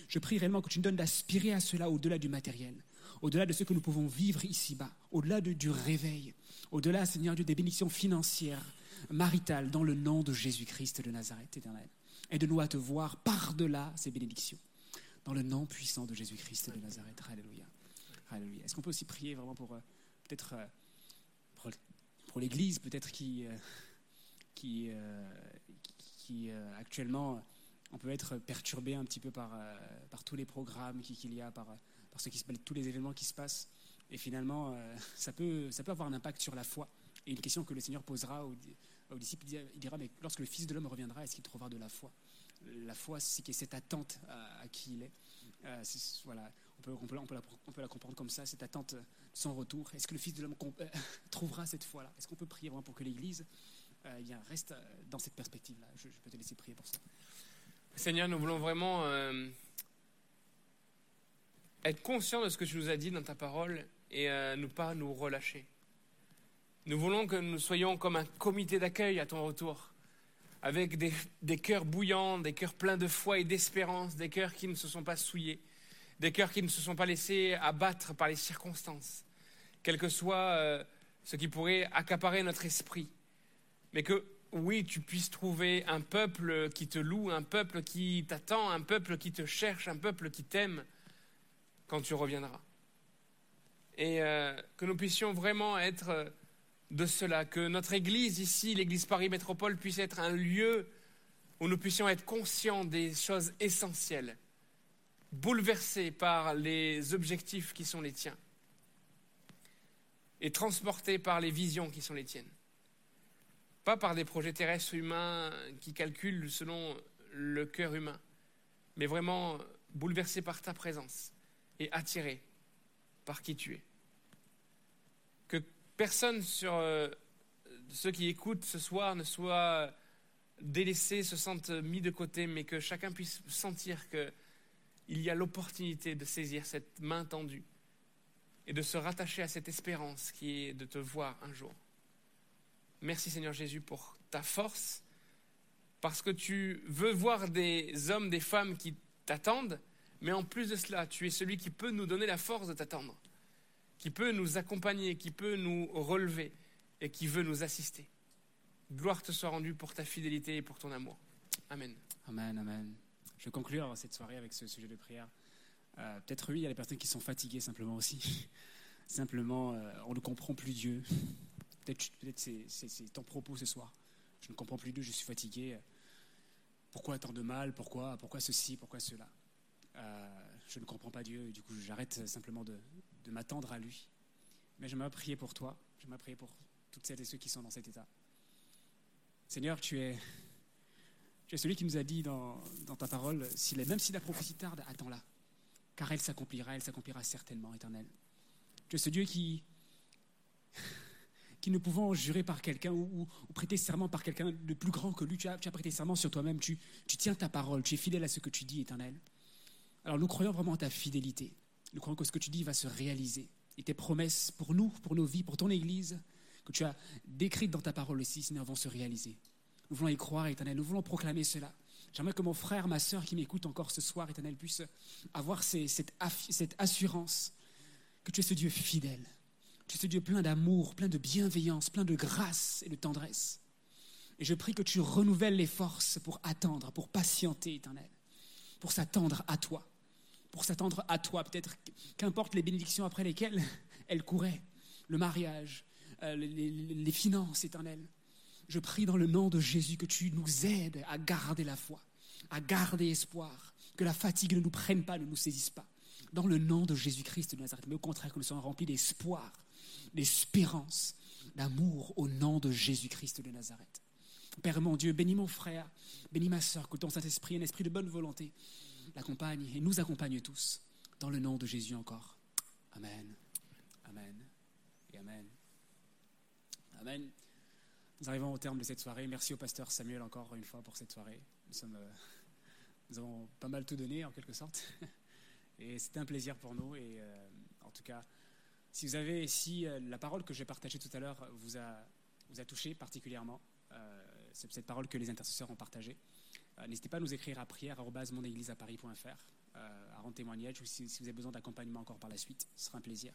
Je prie réellement que tu nous donnes d'aspirer à cela au-delà du matériel, au-delà de ce que nous pouvons vivre ici-bas, au-delà de- du réveil, au-delà, Seigneur Dieu, des bénédictions financières, maritales, dans le nom de Jésus-Christ de Nazareth éternel. Aide-nous à te voir par-delà ces bénédictions, dans le nom puissant de Jésus-Christ de Nazareth. Alléluia. Est-ce qu'on peut aussi prier vraiment pour euh, peut-être euh, pour, l'Église, peut-être qui, euh, actuellement on peut être perturbé un petit peu par, par tous les programmes qui- qu'il y a, par, par ce qui se, tous les événements qui se passent. Et finalement, ça, peut, ça peut avoir un impact sur la foi. Et une question que le Seigneur posera aux, disciples, il dira- mais lorsque le Fils de l'homme reviendra, est-ce qu'il trouvera de la foi? La foi, c'est cette attente à, qui il est. Voilà, on peut, la, on comprendre comme ça, cette attente de son retour. Est-ce que le Fils de l'homme euh, trouvera cette foi-là? Est-ce qu'on peut prier pour que l'Église euh, eh reste euh, dans cette perspective-là? Je, peux te laisser prier pour ça. Seigneur, nous voulons vraiment être conscients de ce que tu nous as dit dans ta parole et ne pas nous relâcher. Nous voulons que nous soyons comme un comité d'accueil à ton retour, avec des cœurs bouillants, des cœurs pleins de foi et d'espérance, des cœurs qui ne se sont pas souillés, des cœurs qui ne se sont pas laissés abattre par les circonstances, quel que soit euh, ce qui pourrait accaparer notre esprit, mais que oui, tu puisses trouver un peuple qui te loue, un peuple qui t'attend, un peuple qui te cherche, un peuple qui t'aime quand tu reviendras. Et euh, que nous puissions vraiment être euh, de cela, que notre Église ici, l'Église Paris Métropole, puisse être un lieu où nous puissions être conscients des choses essentielles, bouleversés par les objectifs qui sont les tiens et transportés par les visions qui sont les tiennes. Pas par des projets terrestres humains qui calculent selon le cœur humain, mais vraiment bouleversés par ta présence et attirés par qui tu es. Que personne sur euh, ceux qui écoutent ce soir ne soit délaissé, se sente mis de côté, mais que chacun puisse sentir qu'il y a l'opportunité de saisir cette main tendue et de se rattacher à cette espérance qui est de te voir un jour. Merci Seigneur Jésus pour ta force, parce que tu veux voir des hommes, des femmes qui t'attendent, mais en plus de cela, tu es celui qui peut nous donner la force de t'attendre, qui peut nous accompagner, qui peut nous relever et qui veut nous assister. Gloire te soit rendue pour ta fidélité et pour ton amour. Amen. Amen, amen. Je vais conclure cette soirée avec ce sujet de prière. Euh, Peut-être oui, il y a des personnes qui sont fatiguées simplement aussi. simplement, euh, on ne comprend plus Dieu. Peut-être peut c'est ton propos ce soir. Je ne comprends plus Dieu, je suis fatigué. Pourquoi tant de mal? Pourquoi? Pourquoi ceci? Pourquoi cela? Euh, Je ne comprends pas Dieu du coup j'arrête simplement de, de m'attendre à lui. Mais j'aimerais prier pour toi. J'aimerais prier pour toutes celles et ceux qui sont dans cet état. Seigneur, tu es, tu es celui qui nous a dit dans, ta parole, même si la prophétie tarde, attends-la, car elle s'accomplira, elle s'accomplira certainement, éternel. Tu es ce Dieu qui, qui ne pouvant jurer par quelqu'un ou, prêter serment par quelqu'un de plus grand que lui, tu as, prêté serment sur toi-même, tu, tu tiens ta parole, tu es fidèle à ce que tu dis, éternel. Alors nous croyons vraiment en ta fidélité. Nous croyons que ce que tu dis va se réaliser. Et tes promesses pour nous, pour nos vies, pour ton Église, que tu as décrites dans ta parole aussi, Seigneur, vont se réaliser. Nous voulons y croire, éternel. Nous voulons proclamer cela. J'aimerais que mon frère, ma sœur qui m'écoute encore ce soir, éternel, puisse avoir cette, assurance que tu es ce Dieu fidèle. Tu es ce Dieu plein d'amour, plein de bienveillance, plein de grâce et de tendresse. Et je prie que tu renouvelles les forces pour attendre, pour patienter, éternel, pour s'attendre à toi, pour s'attendre à toi, peut-être qu'importe les bénédictions après lesquelles elle courait, le mariage, euh, les, les- les finances, éternel. Je prie dans le nom de Jésus que tu nous aides à garder la foi, à garder espoir, que la fatigue ne nous prenne pas, ne nous saisisse pas. Dans le nom de Jésus-Christ de Nazareth, mais au contraire que nous soyons remplis d'espoir, d'espérance, d'amour au nom de Jésus-Christ de Nazareth. Père mon Dieu, bénis mon frère, bénis ma sœur, que ton Saint-Esprit, un esprit de bonne volonté, l'accompagne et nous accompagne tous. Dans le nom de Jésus encore. Amen. Amen. Amen. Amen. Nous arrivons au terme de cette soirée. Merci au pasteur Samuel encore une fois pour cette soirée. Nous, euh, avons pas mal tout donné en quelque sorte. Et c'était un plaisir pour nous. Et euh, en tout cas, si vous avez, si euh, la parole que j'ai partagée tout à l'heure vous a, vous a touché particulièrement, c'est cette parole que les intercesseurs ont partagée, n'hésitez pas à nous écrire à prière@monégliseaparis.fr, à rendre témoignage ou si, si vous avez besoin d'accompagnement encore par la suite, ce sera un plaisir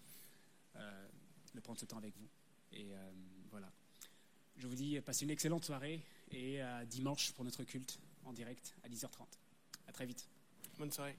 de prendre ce temps avec vous. Et voilà. Je vous dis, passez une excellente soirée et à dimanche pour notre culte en direct à 10h30. À très vite. Bonne soirée.